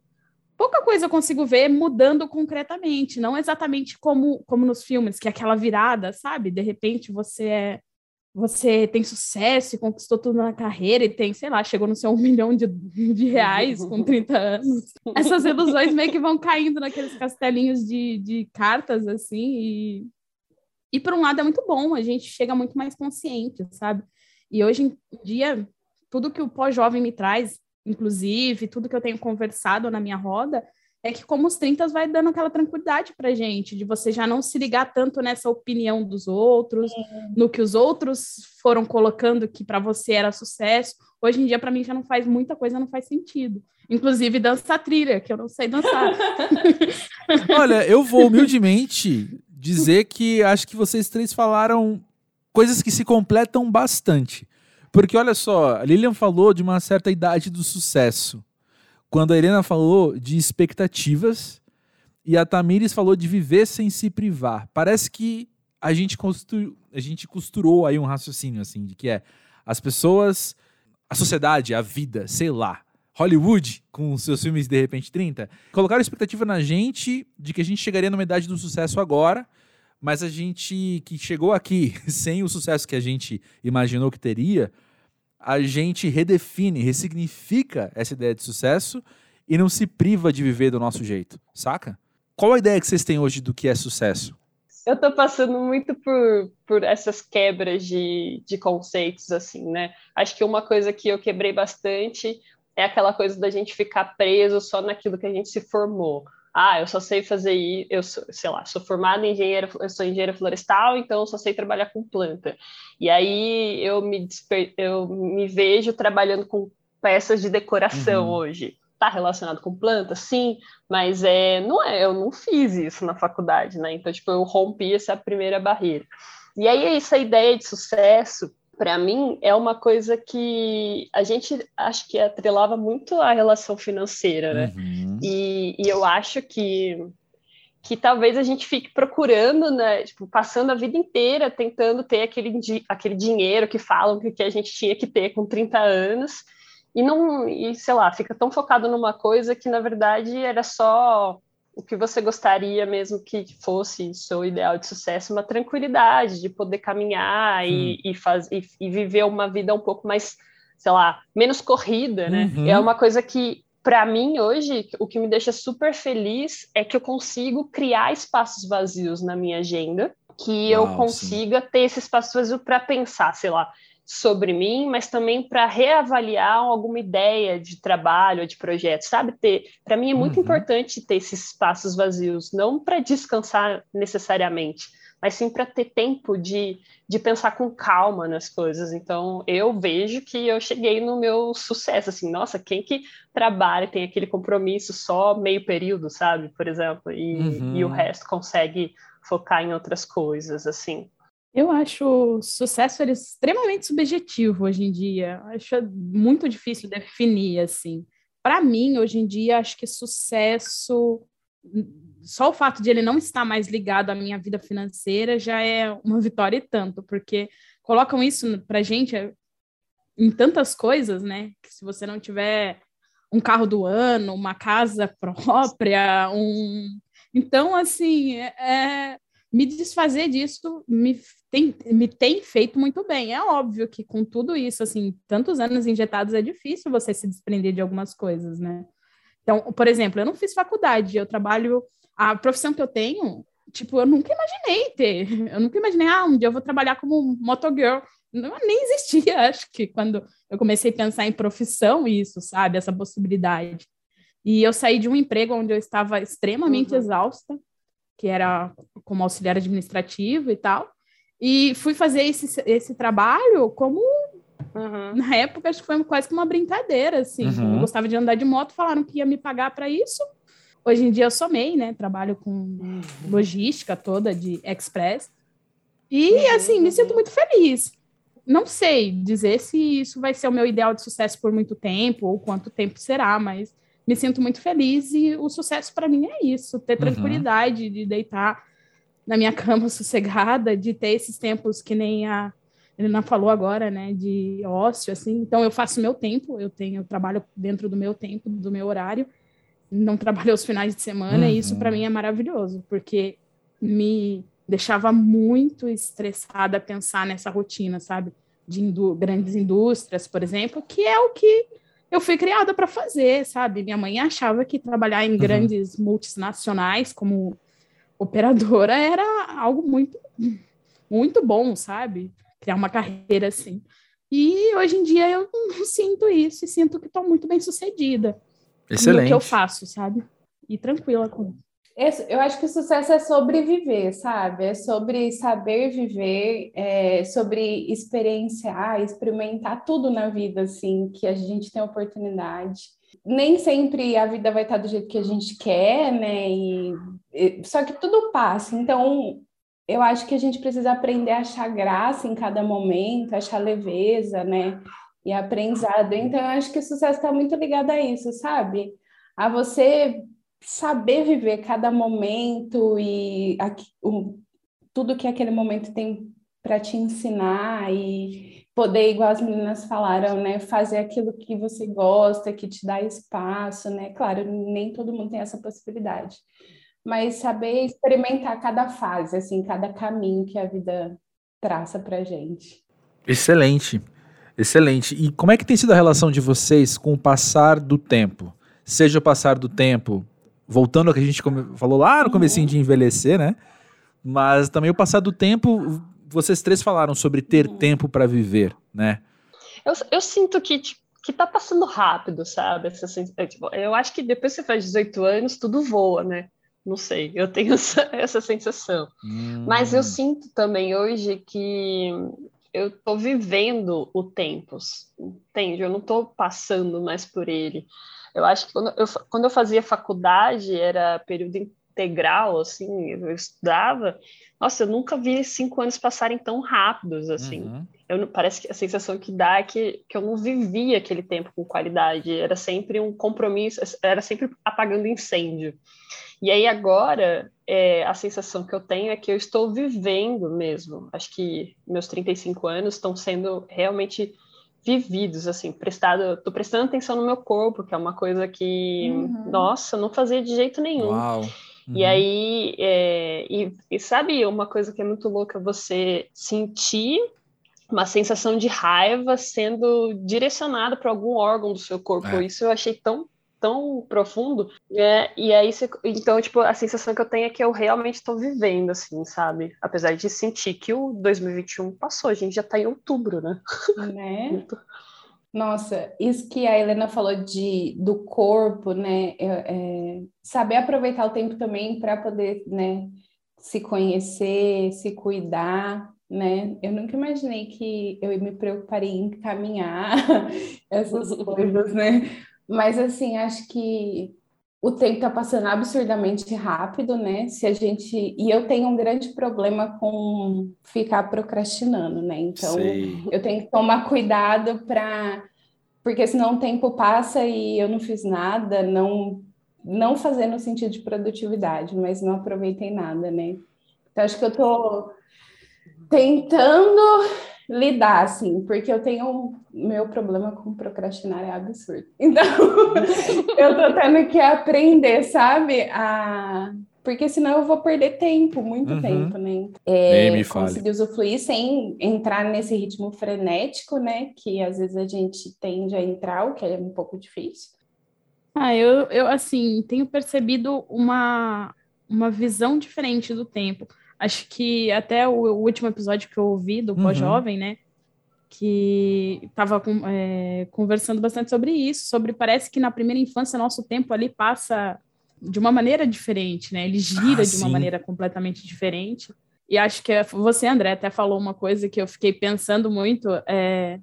pouca coisa eu consigo ver mudando concretamente, não exatamente como como nos filmes, que é aquela virada, sabe? De repente você é você tem sucesso conquistou tudo na carreira e tem, sei lá, chegou no seu um milhão de, de reais com 30 anos. Essas ilusões meio que vão caindo naqueles castelinhos de, de cartas, assim, e, e por um lado é muito bom, a gente chega muito mais consciente, sabe? E hoje em dia, tudo que o pós-jovem me traz, inclusive, tudo que eu tenho conversado na minha roda, é que como os 30 vai dando aquela tranquilidade pra gente, de você já não se ligar tanto nessa opinião dos outros, no que os outros foram colocando que para você era sucesso. Hoje em dia, para mim, já não faz muita coisa, não faz sentido. Inclusive dançar trilha, que eu não sei dançar. Olha, eu vou humildemente dizer que acho que vocês três falaram coisas que se completam bastante. Porque olha só, a Lilian falou de uma certa idade do sucesso. Quando a Helena falou de expectativas e a Tamires falou de viver sem se privar. Parece que a gente, costurou, a gente costurou aí um raciocínio assim, de que é as pessoas, a sociedade, a vida, sei lá, Hollywood, com seus filmes de repente 30, colocaram expectativa na gente de que a gente chegaria numa idade do sucesso agora, mas a gente que chegou aqui sem o sucesso que a gente imaginou que teria, a gente redefine, ressignifica essa ideia de sucesso e não se priva de viver do nosso jeito, saca? Qual a ideia que vocês têm hoje do que é sucesso? Eu tô passando muito por, por essas quebras de, de conceitos, assim, né? Acho que uma coisa que eu quebrei bastante é aquela coisa da gente ficar preso só naquilo que a gente se formou. Ah, eu só sei fazer isso, eu sou, sei lá, sou formada em engenheira, eu sou engenheira florestal, então eu só sei trabalhar com planta. E aí eu me, desper, eu me vejo trabalhando com peças de decoração uhum. hoje. Está relacionado com planta? Sim, mas é, não é, eu não fiz isso na faculdade, né? Então, tipo, eu rompi essa primeira barreira. E aí, essa ideia de sucesso, para mim, é uma coisa que a gente acho que atrelava muito a relação financeira, né? Uhum. E, e eu acho que que talvez a gente fique procurando, né, tipo, passando a vida inteira tentando ter aquele, aquele dinheiro que falam que, que a gente tinha que ter com 30 anos, e não, e sei lá, fica tão focado numa coisa que na verdade era só o que você gostaria mesmo que fosse seu ideal de sucesso, uma tranquilidade de poder caminhar hum. e, e, faz, e, e, viver uma vida um pouco mais, sei lá, menos corrida, né? Uhum. É uma coisa que, para mim, hoje, o que me deixa super feliz é que eu consigo criar espaços vazios na minha agenda, que Uau, eu consiga sim. ter esse espaço vazio para pensar, sei lá, sobre mim, mas também para reavaliar alguma ideia de trabalho, de projeto, sabe? Ter, para mim é muito uhum. importante ter esses espaços vazios, não para descansar necessariamente, mas sim para ter tempo de, de pensar com calma nas coisas. Então, eu vejo que eu cheguei no meu sucesso, assim, nossa, quem que trabalha tem aquele compromisso só meio período, sabe? Por exemplo, e, uhum. e o uhum. resto consegue focar em outras coisas, assim. Eu acho sucesso extremamente subjetivo hoje em dia. Acho muito difícil definir assim. Para mim, hoje em dia, acho que sucesso só o fato de ele não estar mais ligado à minha vida financeira já é uma vitória e tanto, porque colocam isso para gente em tantas coisas, né? Que se você não tiver um carro do ano, uma casa própria, um então assim é, me desfazer disso me tem, me tem feito muito bem. É óbvio que com tudo isso, assim, tantos anos injetados, é difícil você se desprender de algumas coisas, né? Então, por exemplo, eu não fiz faculdade, eu trabalho, a profissão que eu tenho, tipo, eu nunca imaginei ter, eu nunca imaginei, ah, um dia eu vou trabalhar como motogirl, não, nem existia, acho que quando eu comecei a pensar em profissão, isso, sabe, essa possibilidade. E eu saí de um emprego onde eu estava extremamente uhum. exausta, que era como auxiliar administrativo e tal, e fui fazer esse, esse trabalho como. Uhum. Na época, acho que foi quase que uma brincadeira, assim. Uhum. Eu gostava de andar de moto, falaram que ia me pagar para isso. Hoje em dia eu sou MEI, né? Trabalho com uhum. logística toda de express. E, uhum. assim, me sinto muito feliz. Não sei dizer se isso vai ser o meu ideal de sucesso por muito tempo ou quanto tempo será, mas me sinto muito feliz e o sucesso para mim é isso, ter uhum. tranquilidade de deitar na minha cama sossegada, de ter esses tempos que nem a Helena falou agora, né, de ócio, assim. Então, eu faço meu tempo, eu tenho, eu trabalho dentro do meu tempo, do meu horário, não trabalho os finais de semana, uhum. e isso para mim é maravilhoso, porque me deixava muito estressada pensar nessa rotina, sabe? De indú grandes indústrias, por exemplo, que é o que eu fui criada para fazer, sabe? Minha mãe achava que trabalhar em uhum. grandes multinacionais, como operadora era algo muito, muito bom, sabe? Criar uma carreira assim. E hoje em dia eu não sinto isso e sinto que estou muito bem sucedida. Excelente. No que eu faço, sabe? E tranquila com isso. Eu acho que o sucesso é sobre viver, sabe? É sobre saber viver, é sobre experienciar, experimentar tudo na vida, assim, que a gente tem oportunidade nem sempre a vida vai estar do jeito que a gente quer, né? E, e, só que tudo passa. Então, eu acho que a gente precisa aprender a achar graça em cada momento, achar leveza, né? E aprendizado. Então, eu acho que o sucesso está muito ligado a isso, sabe? A você saber viver cada momento e o, tudo que aquele momento tem para te ensinar e poder, igual as meninas falaram, né, fazer aquilo que você gosta, que te dá espaço, né? Claro, nem todo mundo tem essa possibilidade, mas saber experimentar cada fase, assim, cada caminho que a vida traça para gente. Excelente, excelente. E como é que tem sido a relação de vocês com o passar do tempo? Seja o passar do tempo, voltando ao que a gente falou lá no comecinho uhum. de envelhecer, né? Mas também o passar do tempo vocês três falaram sobre ter uhum. tempo para viver, né? Eu, eu sinto que, que tá passando rápido, sabe? É, tipo, eu acho que depois que você faz 18 anos, tudo voa, né? Não sei, eu tenho essa, essa sensação. Hum. Mas eu sinto também hoje que eu tô vivendo o tempos, entende? Eu não tô passando mais por ele. Eu acho que quando eu, quando eu fazia faculdade, era período integral, assim, eu estudava, nossa, eu nunca vi cinco anos passarem tão rápidos assim. Uhum. Eu, parece que a sensação que dá é que, que eu não vivia aquele tempo com qualidade. Era sempre um compromisso, era sempre apagando incêndio. E aí agora é, a sensação que eu tenho é que eu estou vivendo mesmo. Acho que meus 35 anos estão sendo realmente vividos, assim, prestado, tô prestando atenção no meu corpo, que é uma coisa que, uhum. nossa, eu não fazia de jeito nenhum. Uau. Uhum. E aí, é, e, e, sabe uma coisa que é muito louca, você sentir uma sensação de raiva sendo direcionada para algum órgão do seu corpo. É. Isso eu achei tão tão profundo, é, e aí então tipo a sensação que eu tenho é que eu realmente estou vivendo assim, sabe? Apesar de sentir que o 2021 passou, a gente já está em outubro, né? Né? Nossa, isso que a Helena falou de, do corpo, né? É, é, saber aproveitar o tempo também para poder, né, se conhecer, se cuidar, né? Eu nunca imaginei que eu me preocuparia em caminhar essas coisas, né? Mas assim, acho que o tempo está passando absurdamente rápido, né? Se a gente e eu tenho um grande problema com ficar procrastinando, né? Então eu tenho que tomar cuidado para porque senão o tempo passa e eu não fiz nada, não não fazer no sentido de produtividade, mas não aproveitei nada, né? Então acho que eu tô tentando lidar, assim, porque eu tenho meu problema com procrastinar é absurdo. Então, eu tô tendo que aprender, sabe? A... Porque senão eu vou perder tempo, muito uhum. tempo, né? É, me conseguir usufruir sem entrar nesse ritmo frenético, né? Que às vezes a gente tende a entrar, o que é um pouco difícil. Ah, eu, eu assim, tenho percebido uma, uma visão diferente do tempo. Acho que até o, o último episódio que eu ouvi do uhum. Pós-Jovem, né? Que estava é, conversando bastante sobre isso, sobre parece que na primeira infância nosso tempo ali passa de uma maneira diferente, né? Ele gira ah, de uma maneira completamente diferente. E acho que você, André, até falou uma coisa que eu fiquei pensando muito. É,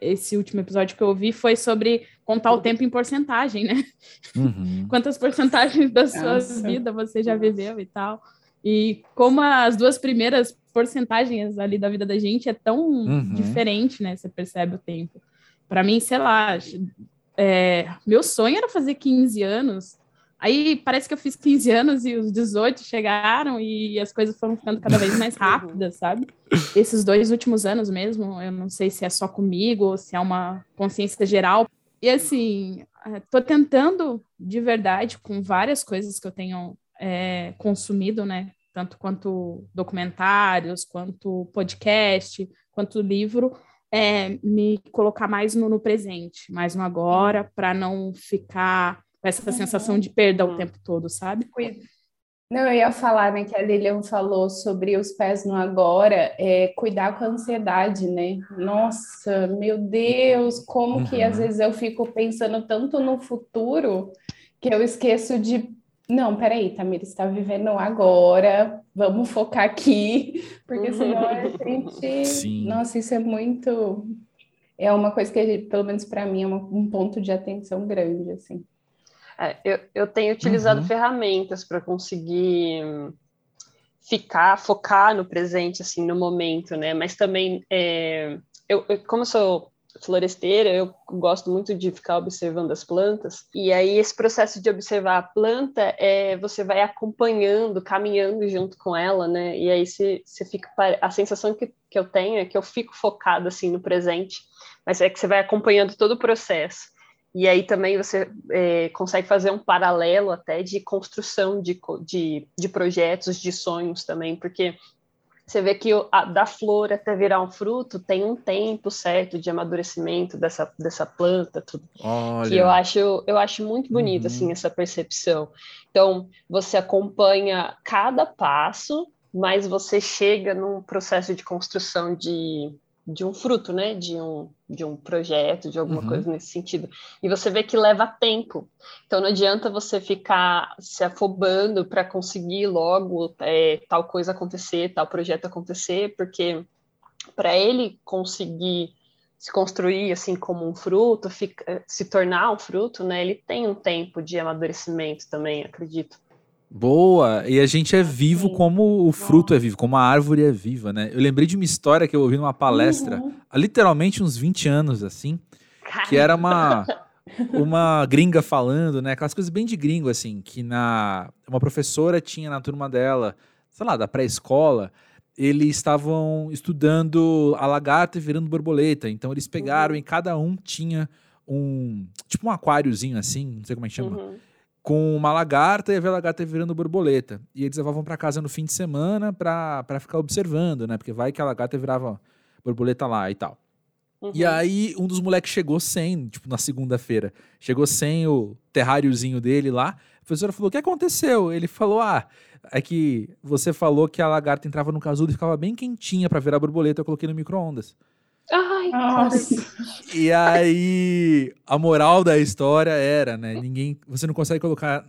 esse último episódio que eu ouvi foi sobre contar o tempo em porcentagem, né? Uhum. Quantas porcentagens da sua Nossa. vida você já viveu e tal. E como as duas primeiras porcentagens ali da vida da gente é tão uhum. diferente, né? Você percebe o tempo. Para mim, sei lá, é, meu sonho era fazer 15 anos. Aí parece que eu fiz 15 anos e os 18 chegaram e as coisas foram ficando cada vez mais rápidas, sabe? Esses dois últimos anos mesmo, eu não sei se é só comigo ou se é uma consciência geral. E assim, é, tô tentando de verdade com várias coisas que eu tenho é, consumido, né? Tanto quanto documentários, quanto podcast, quanto livro, é, me colocar mais no, no presente, mais no agora, para não ficar com essa uhum. sensação de perda o tempo todo, sabe? Não, eu ia falar, né, que a Lilian falou sobre os pés no agora, é, cuidar com a ansiedade, né? Nossa, meu Deus, como uhum. que às uhum. vezes eu fico pensando tanto no futuro que eu esqueço de não, peraí, Tamira, está vivendo agora, vamos focar aqui, porque senão a gente. Sim. Nossa, isso é muito. É uma coisa que, pelo menos para mim, é um ponto de atenção grande, assim. É, eu, eu tenho utilizado uhum. ferramentas para conseguir ficar, focar no presente, assim, no momento, né? Mas também, é, eu, eu, como eu sou floresteira, eu gosto muito de ficar observando as plantas. E aí esse processo de observar a planta, é, você vai acompanhando, caminhando junto com ela, né? E aí você, você fica a sensação que, que eu tenho é que eu fico focada assim no presente, mas é que você vai acompanhando todo o processo. E aí também você é, consegue fazer um paralelo até de construção de, de, de projetos, de sonhos também, porque você vê que a, da flor até virar um fruto tem um tempo certo de amadurecimento dessa, dessa planta, tudo. Olha. Que eu acho, eu acho muito bonito, uhum. assim, essa percepção. Então, você acompanha cada passo, mas você chega num processo de construção de de um fruto, né? De um, de um projeto, de alguma uhum. coisa nesse sentido. E você vê que leva tempo. Então não adianta você ficar se afobando para conseguir logo é, tal coisa acontecer, tal projeto acontecer, porque para ele conseguir se construir assim como um fruto, fica, se tornar um fruto, né? Ele tem um tempo de amadurecimento também, acredito. Boa! E a gente é vivo como o fruto é vivo, como a árvore é viva, né? Eu lembrei de uma história que eu ouvi numa palestra, uhum. há literalmente uns 20 anos, assim, que era uma, uma gringa falando, né? Aquelas coisas bem de gringo, assim, que na uma professora tinha na turma dela, sei lá, da pré-escola, eles estavam estudando a lagarta virando borboleta. Então eles pegaram uhum. e cada um tinha um, tipo um aquáriozinho assim, não sei como é que chama. Uhum com uma lagarta e a lagarta virando borboleta. E eles levavam para casa no fim de semana para ficar observando, né? Porque vai que a lagarta virava borboleta lá e tal. Uhum. E aí um dos moleques chegou sem, tipo, na segunda-feira. Chegou sem o terráriozinho dele lá. A professora falou: "O que aconteceu?" Ele falou: "Ah, é que você falou que a lagarta entrava no casulo e ficava bem quentinha para virar borboleta, eu coloquei no micro-ondas." Ai, Nossa. E aí, a moral da história era, né? Ninguém, você não consegue colocar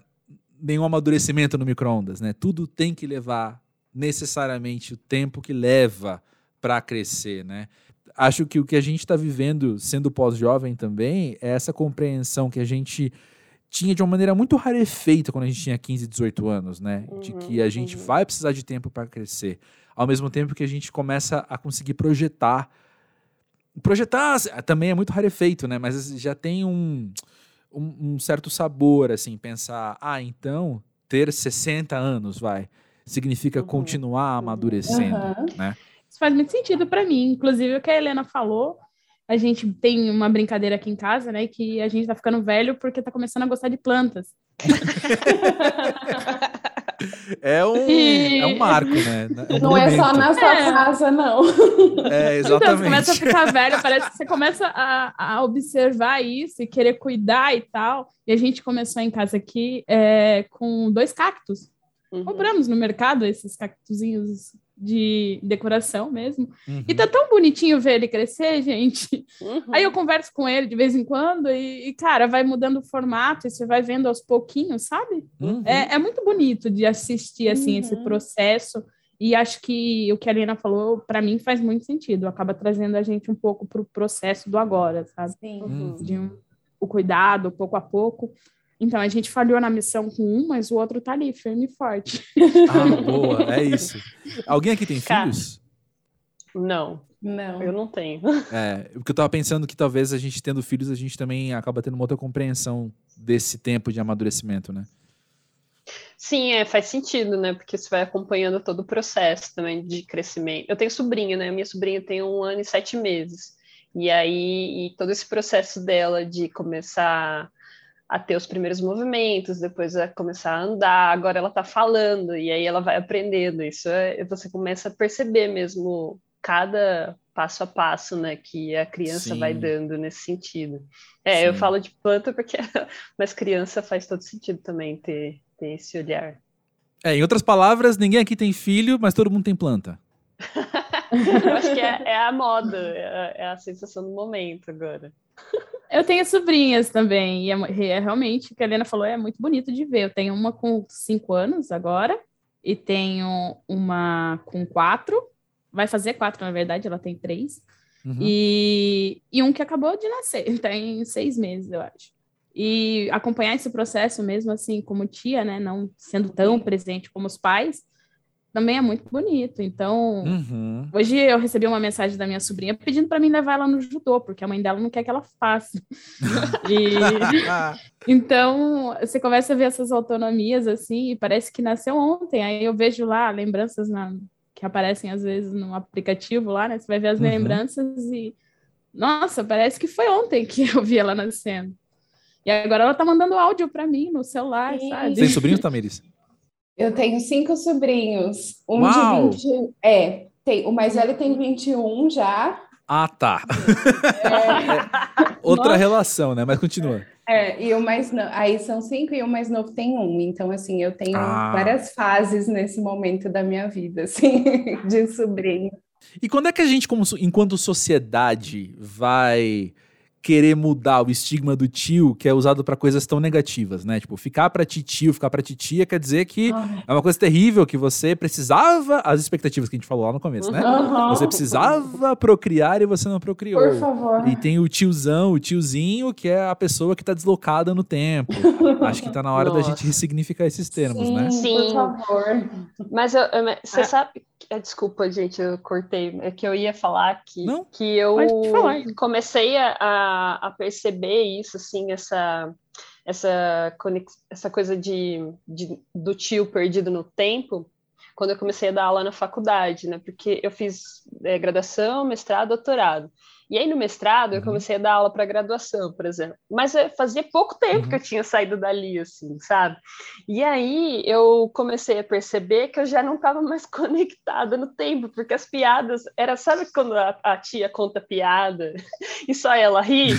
nenhum amadurecimento no micro-ondas, né? Tudo tem que levar necessariamente o tempo que leva para crescer, né? Acho que o que a gente está vivendo, sendo pós-jovem também, é essa compreensão que a gente tinha de uma maneira muito rarefeita quando a gente tinha 15, 18 anos, né? Uhum, de que a gente uhum. vai precisar de tempo para crescer. Ao mesmo tempo que a gente começa a conseguir projetar Projetar também é muito rarefeito, né? Mas já tem um, um, um, certo sabor, assim, pensar, ah, então ter 60 anos, vai, significa uhum. continuar amadurecendo, uhum. né? Isso faz muito sentido para mim. Inclusive, o que a Helena falou, a gente tem uma brincadeira aqui em casa, né? Que a gente tá ficando velho porque tá começando a gostar de plantas. é um, e... é um marco, né? É um não momento. é só na sua é. casa, não. É, exatamente. Então, você começa a ficar velho, parece que você começa a, a observar isso e querer cuidar e tal. E a gente começou em casa aqui é, com dois cactos. Uhum. Compramos no mercado esses cactuzinhos de decoração mesmo. Uhum. E tá tão bonitinho ver ele crescer, gente. Uhum. Aí eu converso com ele de vez em quando e, e, cara, vai mudando o formato e você vai vendo aos pouquinhos, sabe? Uhum. É, é, muito bonito de assistir, assim, esse uhum. processo. E acho que o que a Helena falou, para mim, faz muito sentido. Acaba trazendo a gente um pouco para o processo do agora, sabe? Sim. Uhum. De um, o cuidado, pouco a pouco. Então, a gente falhou na missão com um, mas o outro tá ali, firme e forte. Ah, boa, é isso. Alguém aqui tem Cara, filhos? Não. Não. Eu não tenho. É, porque eu tava pensando que talvez a gente tendo filhos, a gente também acaba tendo uma outra compreensão desse tempo de amadurecimento, né? Sim, é, faz sentido, né? Porque você vai acompanhando todo o processo também de crescimento. Eu tenho sobrinha, né? Minha sobrinha tem um ano e sete meses. E aí, e todo esse processo dela de começar a ter os primeiros movimentos, depois a começar a andar, agora ela está falando, e aí ela vai aprendendo. Isso é, você começa a perceber mesmo cada passo a passo, né, que a criança Sim. vai dando nesse sentido. É, Sim. eu falo de planta porque, mas criança faz todo sentido também ter, ter esse olhar. É, em outras palavras, ninguém aqui tem filho, mas todo mundo tem planta. eu acho que é, é a moda, é, é a sensação do momento agora. Eu tenho sobrinhas também, e é, é, realmente, o que a Helena falou é muito bonito de ver. Eu tenho uma com cinco anos agora, e tenho uma com quatro, vai fazer quatro, na verdade, ela tem três, uhum. e, e um que acabou de nascer, tem seis meses, eu acho. E acompanhar esse processo mesmo, assim, como tia, né, não sendo tão presente como os pais, também é muito bonito. Então, Uhum. hoje eu recebi uma mensagem da minha sobrinha pedindo para mim levar ela no judô, porque a mãe dela não quer que ela faça. E então, você começa a ver essas autonomias assim, e parece que nasceu ontem. Aí eu vejo lá lembranças na- que aparecem às vezes no aplicativo lá, né? Você vai ver as Uhum. lembranças e nossa, parece que foi ontem que eu vi ela nascendo. E agora ela tá mandando áudio para mim no celular, Sim. sabe? Tem sobrinhos, Tamiris? Eu tenho cinco sobrinhos. Um Uau! de 20. É, tem, o mais velho tem 21 já. Ah, tá. É, Outra Nossa. relação, né? Mas continua. é, e o mais no... Aí são cinco e o mais novo tem um. Então, assim, eu tenho Ah. várias fases nesse momento da minha vida, assim, de sobrinho. E quando é que a gente, como, enquanto sociedade, vai querer mudar o estigma do tio que é usado pra coisas tão negativas, né? Tipo, ficar pra titio, ficar pra titia quer dizer que Ai. é uma coisa terrível que você precisava, as expectativas que a gente falou lá no começo, né? Aham. Você precisava procriar e você não procriou. Por favor. E tem o tiozão, o tiozinho, que é a pessoa que tá deslocada no tempo. Acho que tá na hora da gente Nossa. ressignificar esses termos, Sim, né? Sim. por favor. Mas eu- eu- você Ah. sabe. é, Desculpa, gente, eu cortei. É que eu ia falar que, Não, que eu comecei a, a- a perceber isso, assim, essa, essa, essa coisa de, de- do tio perdido no tempo, quando eu comecei a dar aula na faculdade, né? Porque eu fiz é, graduação, mestrado, doutorado. E aí no mestrado eu Uhum. comecei a dar aula para graduação, por exemplo. Mas é, fazia pouco tempo Uhum. que eu tinha saído dali, assim, sabe? E aí eu comecei a perceber que eu já não estava mais conectada no tempo, porque as piadas era, sabe quando a, a tia conta piada e só ela ri?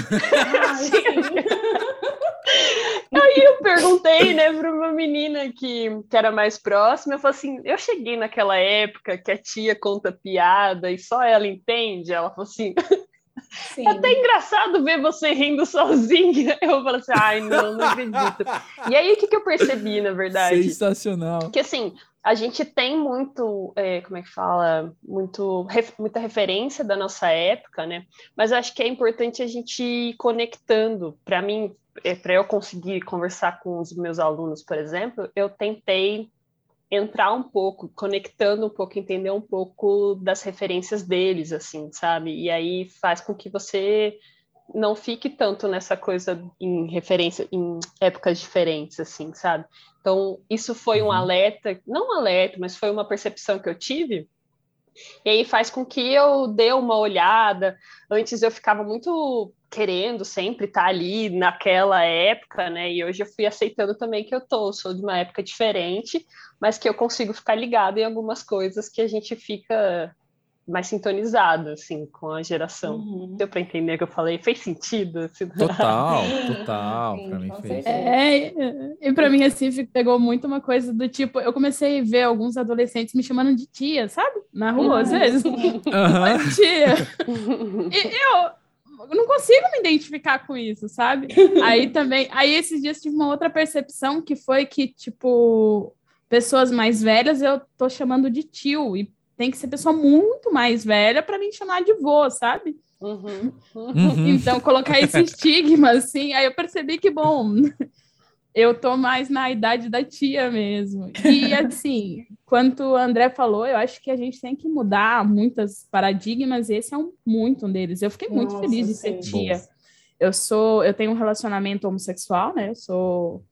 Aí eu perguntei, né, para uma menina que, que era mais próxima, eu falei assim, eu cheguei naquela época que a tia conta piada e só ela entende, ela falou assim, Sim. é até engraçado ver você rindo sozinha. Eu falei assim, ai, não, não acredito. E aí, o que, que eu percebi, na verdade? Sensacional. que assim, a gente tem muito, é, como é que fala, muito, ref- muita referência da nossa época, né? Mas eu acho que é importante a gente ir conectando. Para mim, para eu conseguir conversar com os meus alunos, por exemplo, eu tentei entrar um pouco, conectando um pouco, entender um pouco das referências deles, assim, sabe? E aí faz com que você não fique tanto nessa coisa em referência em épocas diferentes, assim, sabe? Então, isso foi um Uhum. alerta, não um alerta, mas foi uma percepção que eu tive. E aí faz com que eu dê uma olhada. Antes eu ficava muito querendo sempre estar ali naquela época, né? E hoje eu fui aceitando também que eu tô, sou de uma época diferente, mas que eu consigo ficar ligada em algumas coisas que a gente fica mais sintonizado, assim, com a geração. Uhum. Deu para entender o que eu falei? Fez sentido? Assim? Total, total. sim, pra mim fez. É, e pra mim, assim, pegou muito uma coisa do tipo, eu comecei a ver alguns adolescentes me chamando de tia, sabe? Na rua, às Uhum. vezes. Aham. Oi, tia. E eu, eu não consigo me identificar com isso, sabe? Aí também, aí esses dias tive uma outra percepção que foi que, tipo, pessoas mais velhas eu tô chamando de tio, e tem que ser pessoa muito mais velha para me chamar de vô, sabe? Uhum. Uhum. Então, colocar esse estigma, assim, aí eu percebi que, bom, eu tô mais na idade da tia mesmo. E, assim, quanto o André falou, eu acho que a gente tem que mudar muitos paradigmas, e esse é um, muito um deles. Eu fiquei muito Nossa, feliz de ser sim. tia. Eu sou, eu tenho um relacionamento homossexual, né? Eu sou,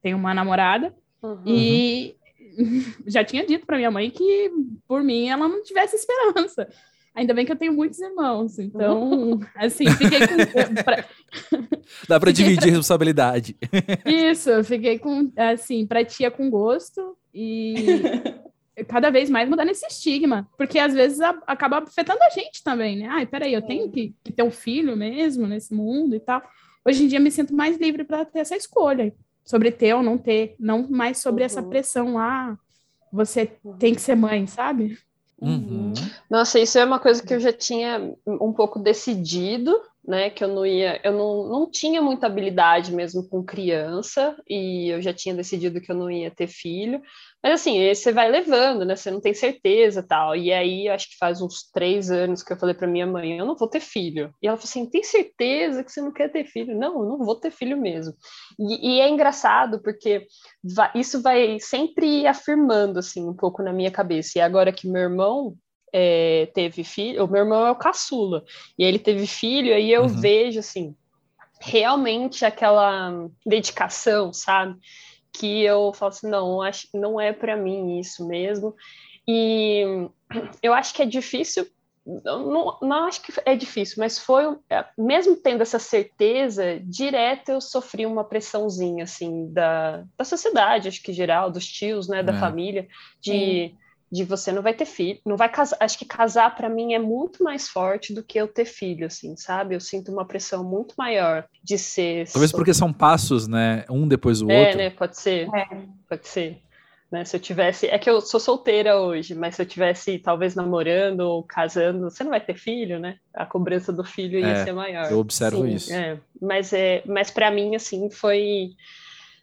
tenho uma namorada, Uhum. e já tinha dito para minha mãe que, por mim, ela não tivesse esperança. Ainda bem que eu tenho muitos irmãos, então, assim, fiquei com. pra- Dá pra dividir a responsabilidade. Isso, fiquei com, assim, pra tia com gosto e cada vez mais mudando esse estigma, porque às vezes a- acaba afetando a gente também, né? Ai, peraí, eu tenho que, que ter um filho mesmo nesse mundo e tal. Hoje em dia me sinto mais livre para ter essa escolha sobre ter ou não ter, não mais sobre essa Uhum. pressão lá, você tem que ser mãe, sabe? Uhum. Nossa, isso é uma coisa que eu já tinha um pouco decidido, né? Que eu não ia, eu não, não tinha muita habilidade mesmo com criança, e eu já tinha decidido que eu não ia ter filho. Mas assim, você vai levando, né? Você não tem certeza tal. E aí, acho que faz uns três anos que eu falei para minha mãe, eu não vou ter filho. E ela falou assim: tem certeza que você não quer ter filho? Não, eu não vou ter filho mesmo. E, e é engraçado porque isso vai sempre afirmando assim um pouco na minha cabeça. E agora que meu irmão é, teve filho, o meu irmão é o caçula, e ele teve filho, aí eu uhum. vejo assim realmente aquela dedicação, sabe? Que eu falo assim, não, acho que não é para mim isso mesmo. E eu acho que é difícil não, não acho que é difícil, mas foi é, mesmo tendo essa certeza direto eu sofri uma pressãozinha assim da, da sociedade, acho que geral, dos tios, né, da é. família, de de você não vai ter filho, não vai casar. Acho que casar para mim é muito mais forte do que eu ter filho, assim, sabe? Eu sinto uma pressão muito maior de ser. Talvez porque são passos, né? Um depois do é, outro. É, né? Pode ser. É. Pode ser. Né? Se eu tivesse, é que eu sou solteira hoje, mas se eu tivesse talvez namorando ou casando, você não vai ter filho, né? A cobrança do filho ia é, ser maior. Eu observo Sim, isso. É. Mas é, mas para mim assim foi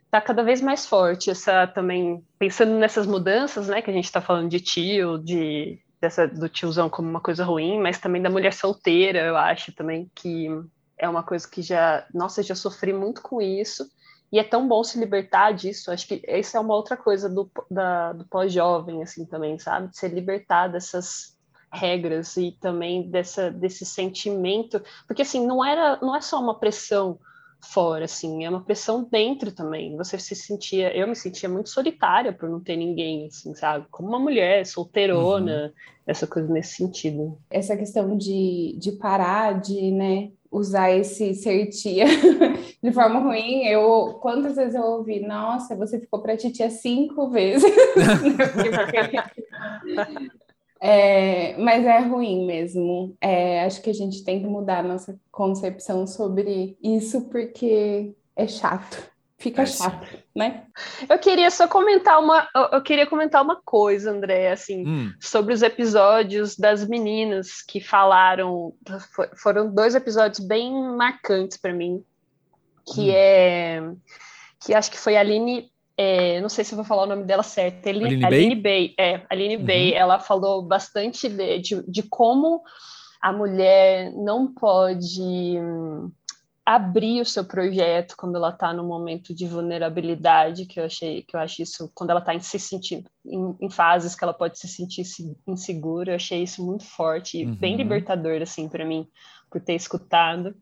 tá cada vez mais forte essa também pensando nessas mudanças, né, que a gente está falando de tio, de dessa do tiozão como uma coisa ruim, mas também da mulher solteira, eu acho também que é uma coisa que já, nossa, já sofri muito com isso. E é tão bom se libertar disso. Acho que essa é uma outra coisa do, da, do pós-jovem, assim, também, sabe? Ser libertar dessas regras e também dessa, desse sentimento. Porque, assim, não, era, não é só uma pressão fora, assim, é uma pressão dentro também. Você se sentia, eu me sentia muito solitária por não ter ninguém, assim, sabe? Como uma mulher solteirona, uhum. essa coisa nesse sentido. Essa questão de, de parar de, né, usar esse ser tia de forma ruim, eu quantas vezes eu ouvi, nossa, você ficou para titia cinco vezes. É, mas é ruim mesmo. É, acho que a gente tem que mudar a nossa concepção sobre isso, porque é chato. Fica é chato, sim. né? Eu queria só comentar uma. Eu queria comentar uma coisa, André, assim, hum. sobre os episódios das meninas que falaram. Foram dois episódios bem marcantes para mim. Que hum. é. Que acho que foi a Aline é, não sei se eu vou falar o nome dela certo, Aline, Aline, Aline Bay? Bay? É, Aline uhum. Bay, ela falou bastante de, de, de, como a mulher não pode hum, abrir o seu projeto quando ela está no momento de vulnerabilidade, que eu achei, que eu acho isso, quando ela está em se sentir, em, em, fases que ela pode se sentir insegura, eu achei isso muito forte e uhum. bem libertador, assim, para mim, por ter escutado.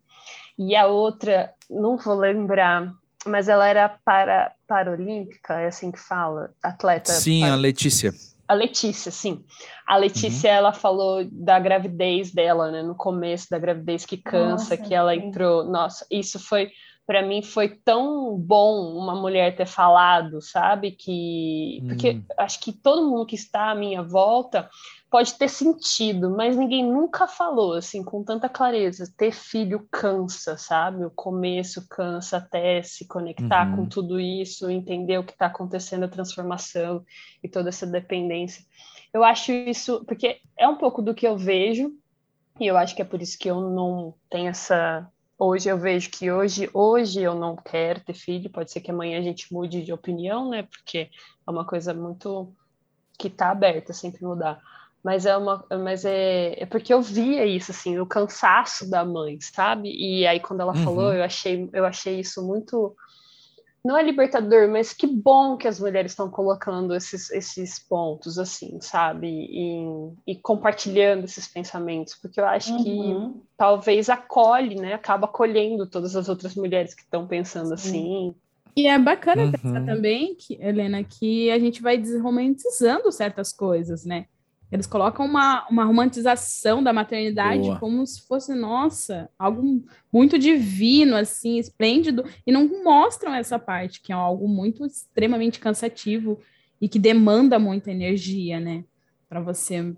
E a outra, não vou lembrar, mas ela era para paralímpica, é assim que fala, atleta. Sim, para... a Letícia. A Letícia, sim. A Letícia, uhum. ela falou da gravidez dela, né? No começo da gravidez que cansa, nossa, que ela entrou. Nossa, isso foi para mim foi tão bom uma mulher ter falado, sabe? Que porque hum. acho que todo mundo que está à minha volta pode ter sentido, mas ninguém nunca falou assim com tanta clareza. Ter filho cansa, sabe? O começo cansa até se conectar uhum. com tudo isso, entender o que está acontecendo, a transformação e toda essa dependência. Eu acho isso porque é um pouco do que eu vejo e eu acho que é por isso que eu não tenho essa Hoje eu vejo que hoje, hoje eu não quero ter filho, pode ser que amanhã a gente mude de opinião, né? Porque é uma coisa muito que está aberta, sempre mudar. Mas é uma, mas é, é porque eu via isso assim, o cansaço da mãe, sabe? E aí quando ela uhum. falou, eu achei, eu achei isso muito não é libertador, mas que bom que as mulheres estão colocando esses, esses pontos, assim, sabe? E, e compartilhando esses pensamentos, porque eu acho uhum. que talvez acolhe, né? Acaba acolhendo todas as outras mulheres que estão pensando Sim. assim. E é bacana uhum. pensar também, que, Helena, que a gente vai desromantizando certas coisas, né? Eles colocam uma, uma romantização da maternidade Boa. como se fosse, nossa, algo muito divino, assim, esplêndido, e não mostram essa parte, que é algo muito extremamente cansativo e que demanda muita energia, né? Para você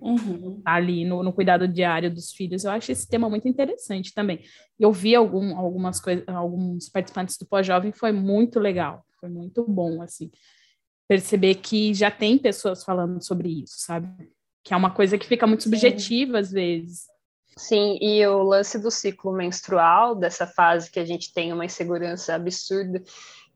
uhum. Tá ali no, no, cuidado diário dos filhos. Eu acho esse tema muito interessante também. Eu vi algum, algumas coisas, alguns participantes do pós-jovem, foi muito legal, foi muito bom, assim perceber que já tem pessoas falando sobre isso, sabe? Que é uma coisa que fica muito subjetiva Sim. às vezes. Sim, e o lance do ciclo menstrual, dessa fase que a gente tem uma insegurança absurda,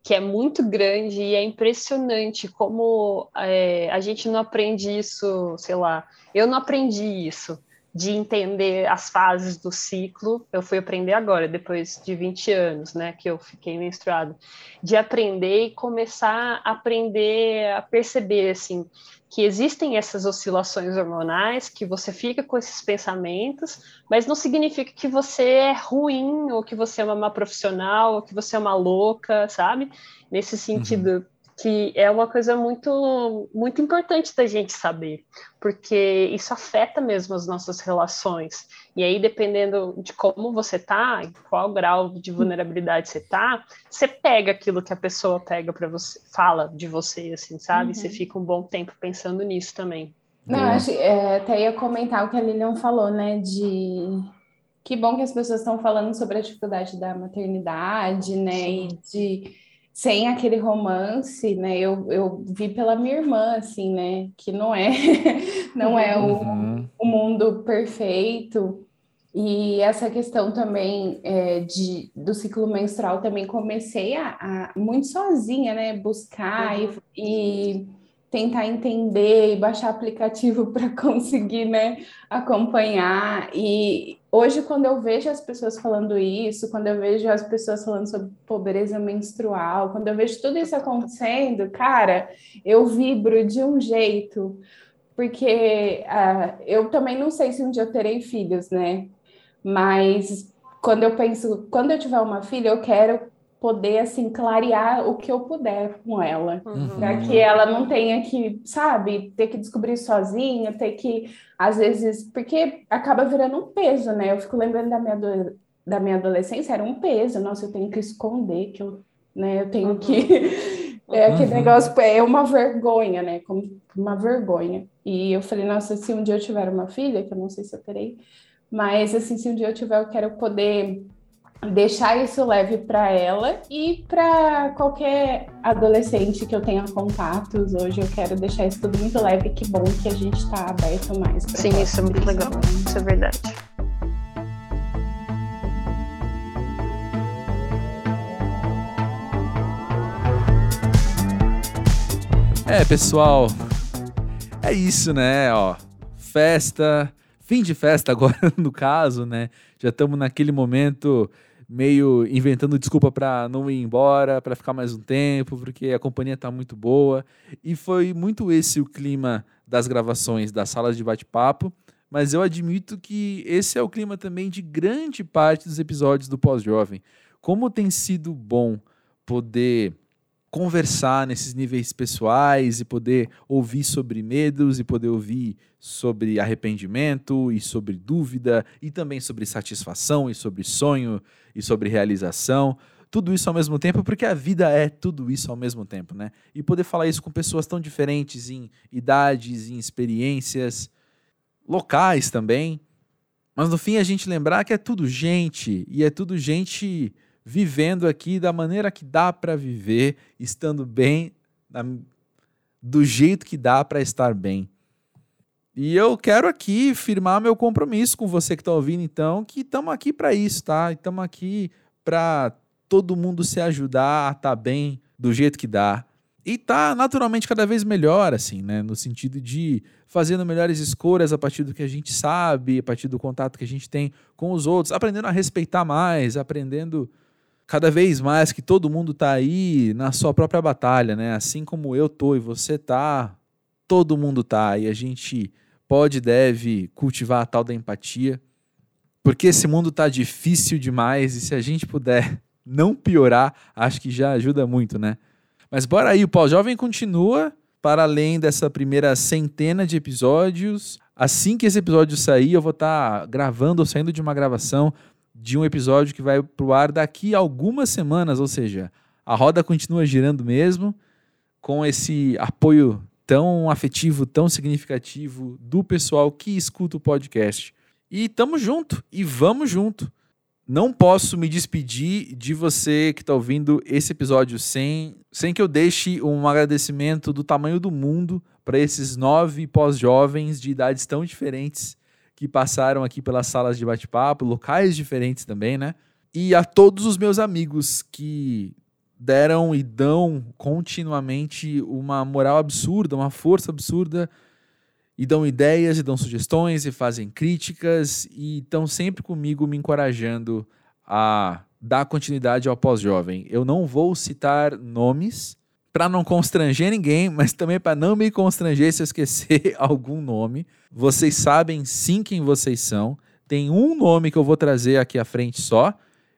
que é muito grande e é impressionante como é, a gente não aprende isso, sei lá, eu não aprendi isso de entender as fases do ciclo, eu fui aprender agora, depois de 20 anos, né, que eu fiquei menstruada, de aprender e começar a aprender a perceber, assim, que existem essas oscilações hormonais, que você fica com esses pensamentos, mas não significa que você é ruim, ou que você é uma má profissional, ou que você é uma louca, sabe? Nesse sentido, uhum. Que é uma coisa muito, muito importante da gente saber, porque isso afeta mesmo as nossas relações. E aí, dependendo de como você tá, em qual grau de vulnerabilidade você tá, você pega aquilo que a pessoa pega para você, fala de você, assim, sabe? Uhum. Você fica um bom tempo pensando nisso também. Não, acho, é, até ia comentar o que a Lilian falou, né? De que bom que as pessoas estão falando sobre a dificuldade da maternidade, né? Sim. E de sem aquele romance, né? Eu, eu vi pela minha irmã, assim, né? Que não é, não é o, uhum. o mundo perfeito. E essa questão também é, de, do ciclo menstrual também comecei a, a muito sozinha, né? Buscar uhum. e, e, tentar entender e baixar aplicativo para conseguir, né? Acompanhar. E hoje, quando eu vejo as pessoas falando isso, quando eu vejo as pessoas falando sobre pobreza menstrual, quando eu vejo tudo isso acontecendo, cara, eu vibro de um jeito. Porque uh, eu também não sei se um dia eu terei filhos, né? Mas quando eu penso, quando eu tiver uma filha, eu quero poder assim clarear o que eu puder com ela, uhum. para que ela não tenha que, sabe, ter que descobrir sozinha, ter que às vezes, porque acaba virando um peso, né? Eu fico lembrando da minha da minha adolescência era um peso, nossa, eu tenho que esconder que eu, né, eu tenho uhum. que é aquele uhum. negócio, é uma vergonha, né? Como uma vergonha. E eu falei, nossa, se um dia eu tiver uma filha, que eu não sei se eu terei, mas, assim, se um dia eu tiver, eu quero poder deixar isso leve para ela e para qualquer adolescente que eu tenha contatos hoje, eu quero deixar isso tudo muito leve. Que bom que a gente está aberto mais. Sim, isso é muito legal. Isso é verdade. É, pessoal, é isso, né? Ó, festa, fim de festa agora, no caso, né? Já estamos naquele momento meio inventando desculpa para não ir embora, para ficar mais um tempo, porque a companhia está muito boa. E foi muito esse o clima das gravações das salas de bate-papo, mas eu admito que esse é o clima também de grande parte dos episódios do Pós-Jovem. Como tem sido bom poder conversar nesses níveis pessoais e poder ouvir sobre medos e poder ouvir sobre arrependimento e sobre dúvida e também sobre satisfação e sobre sonho e sobre realização. Tudo isso ao mesmo tempo, porque a vida é tudo isso ao mesmo tempo, né? E poder falar isso com pessoas tão diferentes em idades, em experiências, locais também. Mas no fim a gente lembrar que é tudo gente e é tudo gente vivendo aqui da maneira que dá para viver, estando bem, do jeito que dá para estar bem. E eu quero aqui firmar meu compromisso com você que está ouvindo, então, que estamos aqui para isso, tá? Estamos aqui para todo mundo se ajudar a estar tá bem do jeito que dá. E tá naturalmente cada vez melhor, assim, né? No sentido de fazendo melhores escolhas a partir do que a gente sabe, a partir do contato que a gente tem com os outros, aprendendo a respeitar mais, aprendendo cada vez mais que todo mundo está aí na sua própria batalha, né? Assim como eu tô e você tá, todo mundo tá e a gente pode deve cultivar a tal da empatia, porque esse mundo tá difícil demais e se a gente puder não piorar, acho que já ajuda muito, né? Mas bora aí, o Pau Jovem continua para além dessa primeira centena de episódios. Assim que esse episódio sair, eu vou estar tá gravando ou saindo de uma gravação de um episódio que vai pro ar daqui a algumas semanas, ou seja, a roda continua girando mesmo, com esse apoio tão afetivo, tão significativo do pessoal que escuta o podcast. E tamo junto, e vamos junto. Não posso me despedir de você que está ouvindo esse episódio sem, sem que eu deixe um agradecimento do tamanho do mundo para esses nove pós-jovens de idades tão diferentes que passaram aqui pelas salas de bate-papo, locais diferentes também, né? E a todos os meus amigos que deram e dão continuamente uma moral absurda, uma força absurda, e dão ideias, e dão sugestões, e fazem críticas, e estão sempre comigo me encorajando a dar continuidade ao pós-jovem. Eu não vou citar nomes para não constranger ninguém, mas também para não me constranger se eu esquecer algum nome. Vocês sabem sim quem vocês são. Tem um nome que eu vou trazer aqui à frente só,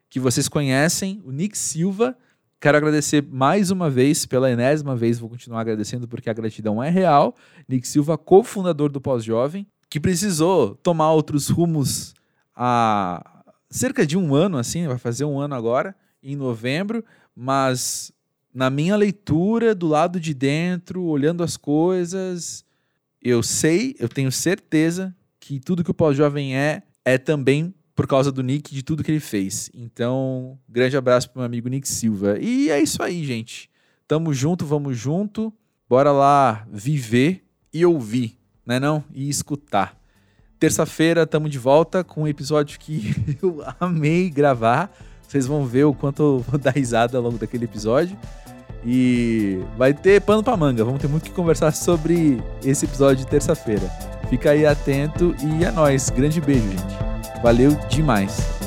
que vocês conhecem, o Nick Silva. Quero agradecer mais uma vez, pela enésima vez, vou continuar agradecendo porque a gratidão é real. Nick Silva, cofundador do Pós-Jovem, que precisou tomar outros rumos há cerca de um ano, assim, vai fazer um ano agora, em novembro, mas na minha leitura, do lado de dentro, olhando as coisas, eu sei, eu tenho certeza que tudo que o pós-jovem é, é também por causa do Nick de tudo que ele fez. Então, grande abraço para meu amigo Nick Silva. E é isso aí, gente. Tamo junto, vamos junto. Bora lá viver e ouvir, né não? E escutar. Terça-feira estamos de volta com um episódio que eu amei gravar. Vocês vão ver o quanto eu vou dar risada ao longo daquele episódio. E vai ter pano pra manga. Vamos ter muito que conversar sobre esse episódio de terça-feira. Fica aí atento e é nóis. Grande beijo, gente. Valeu demais.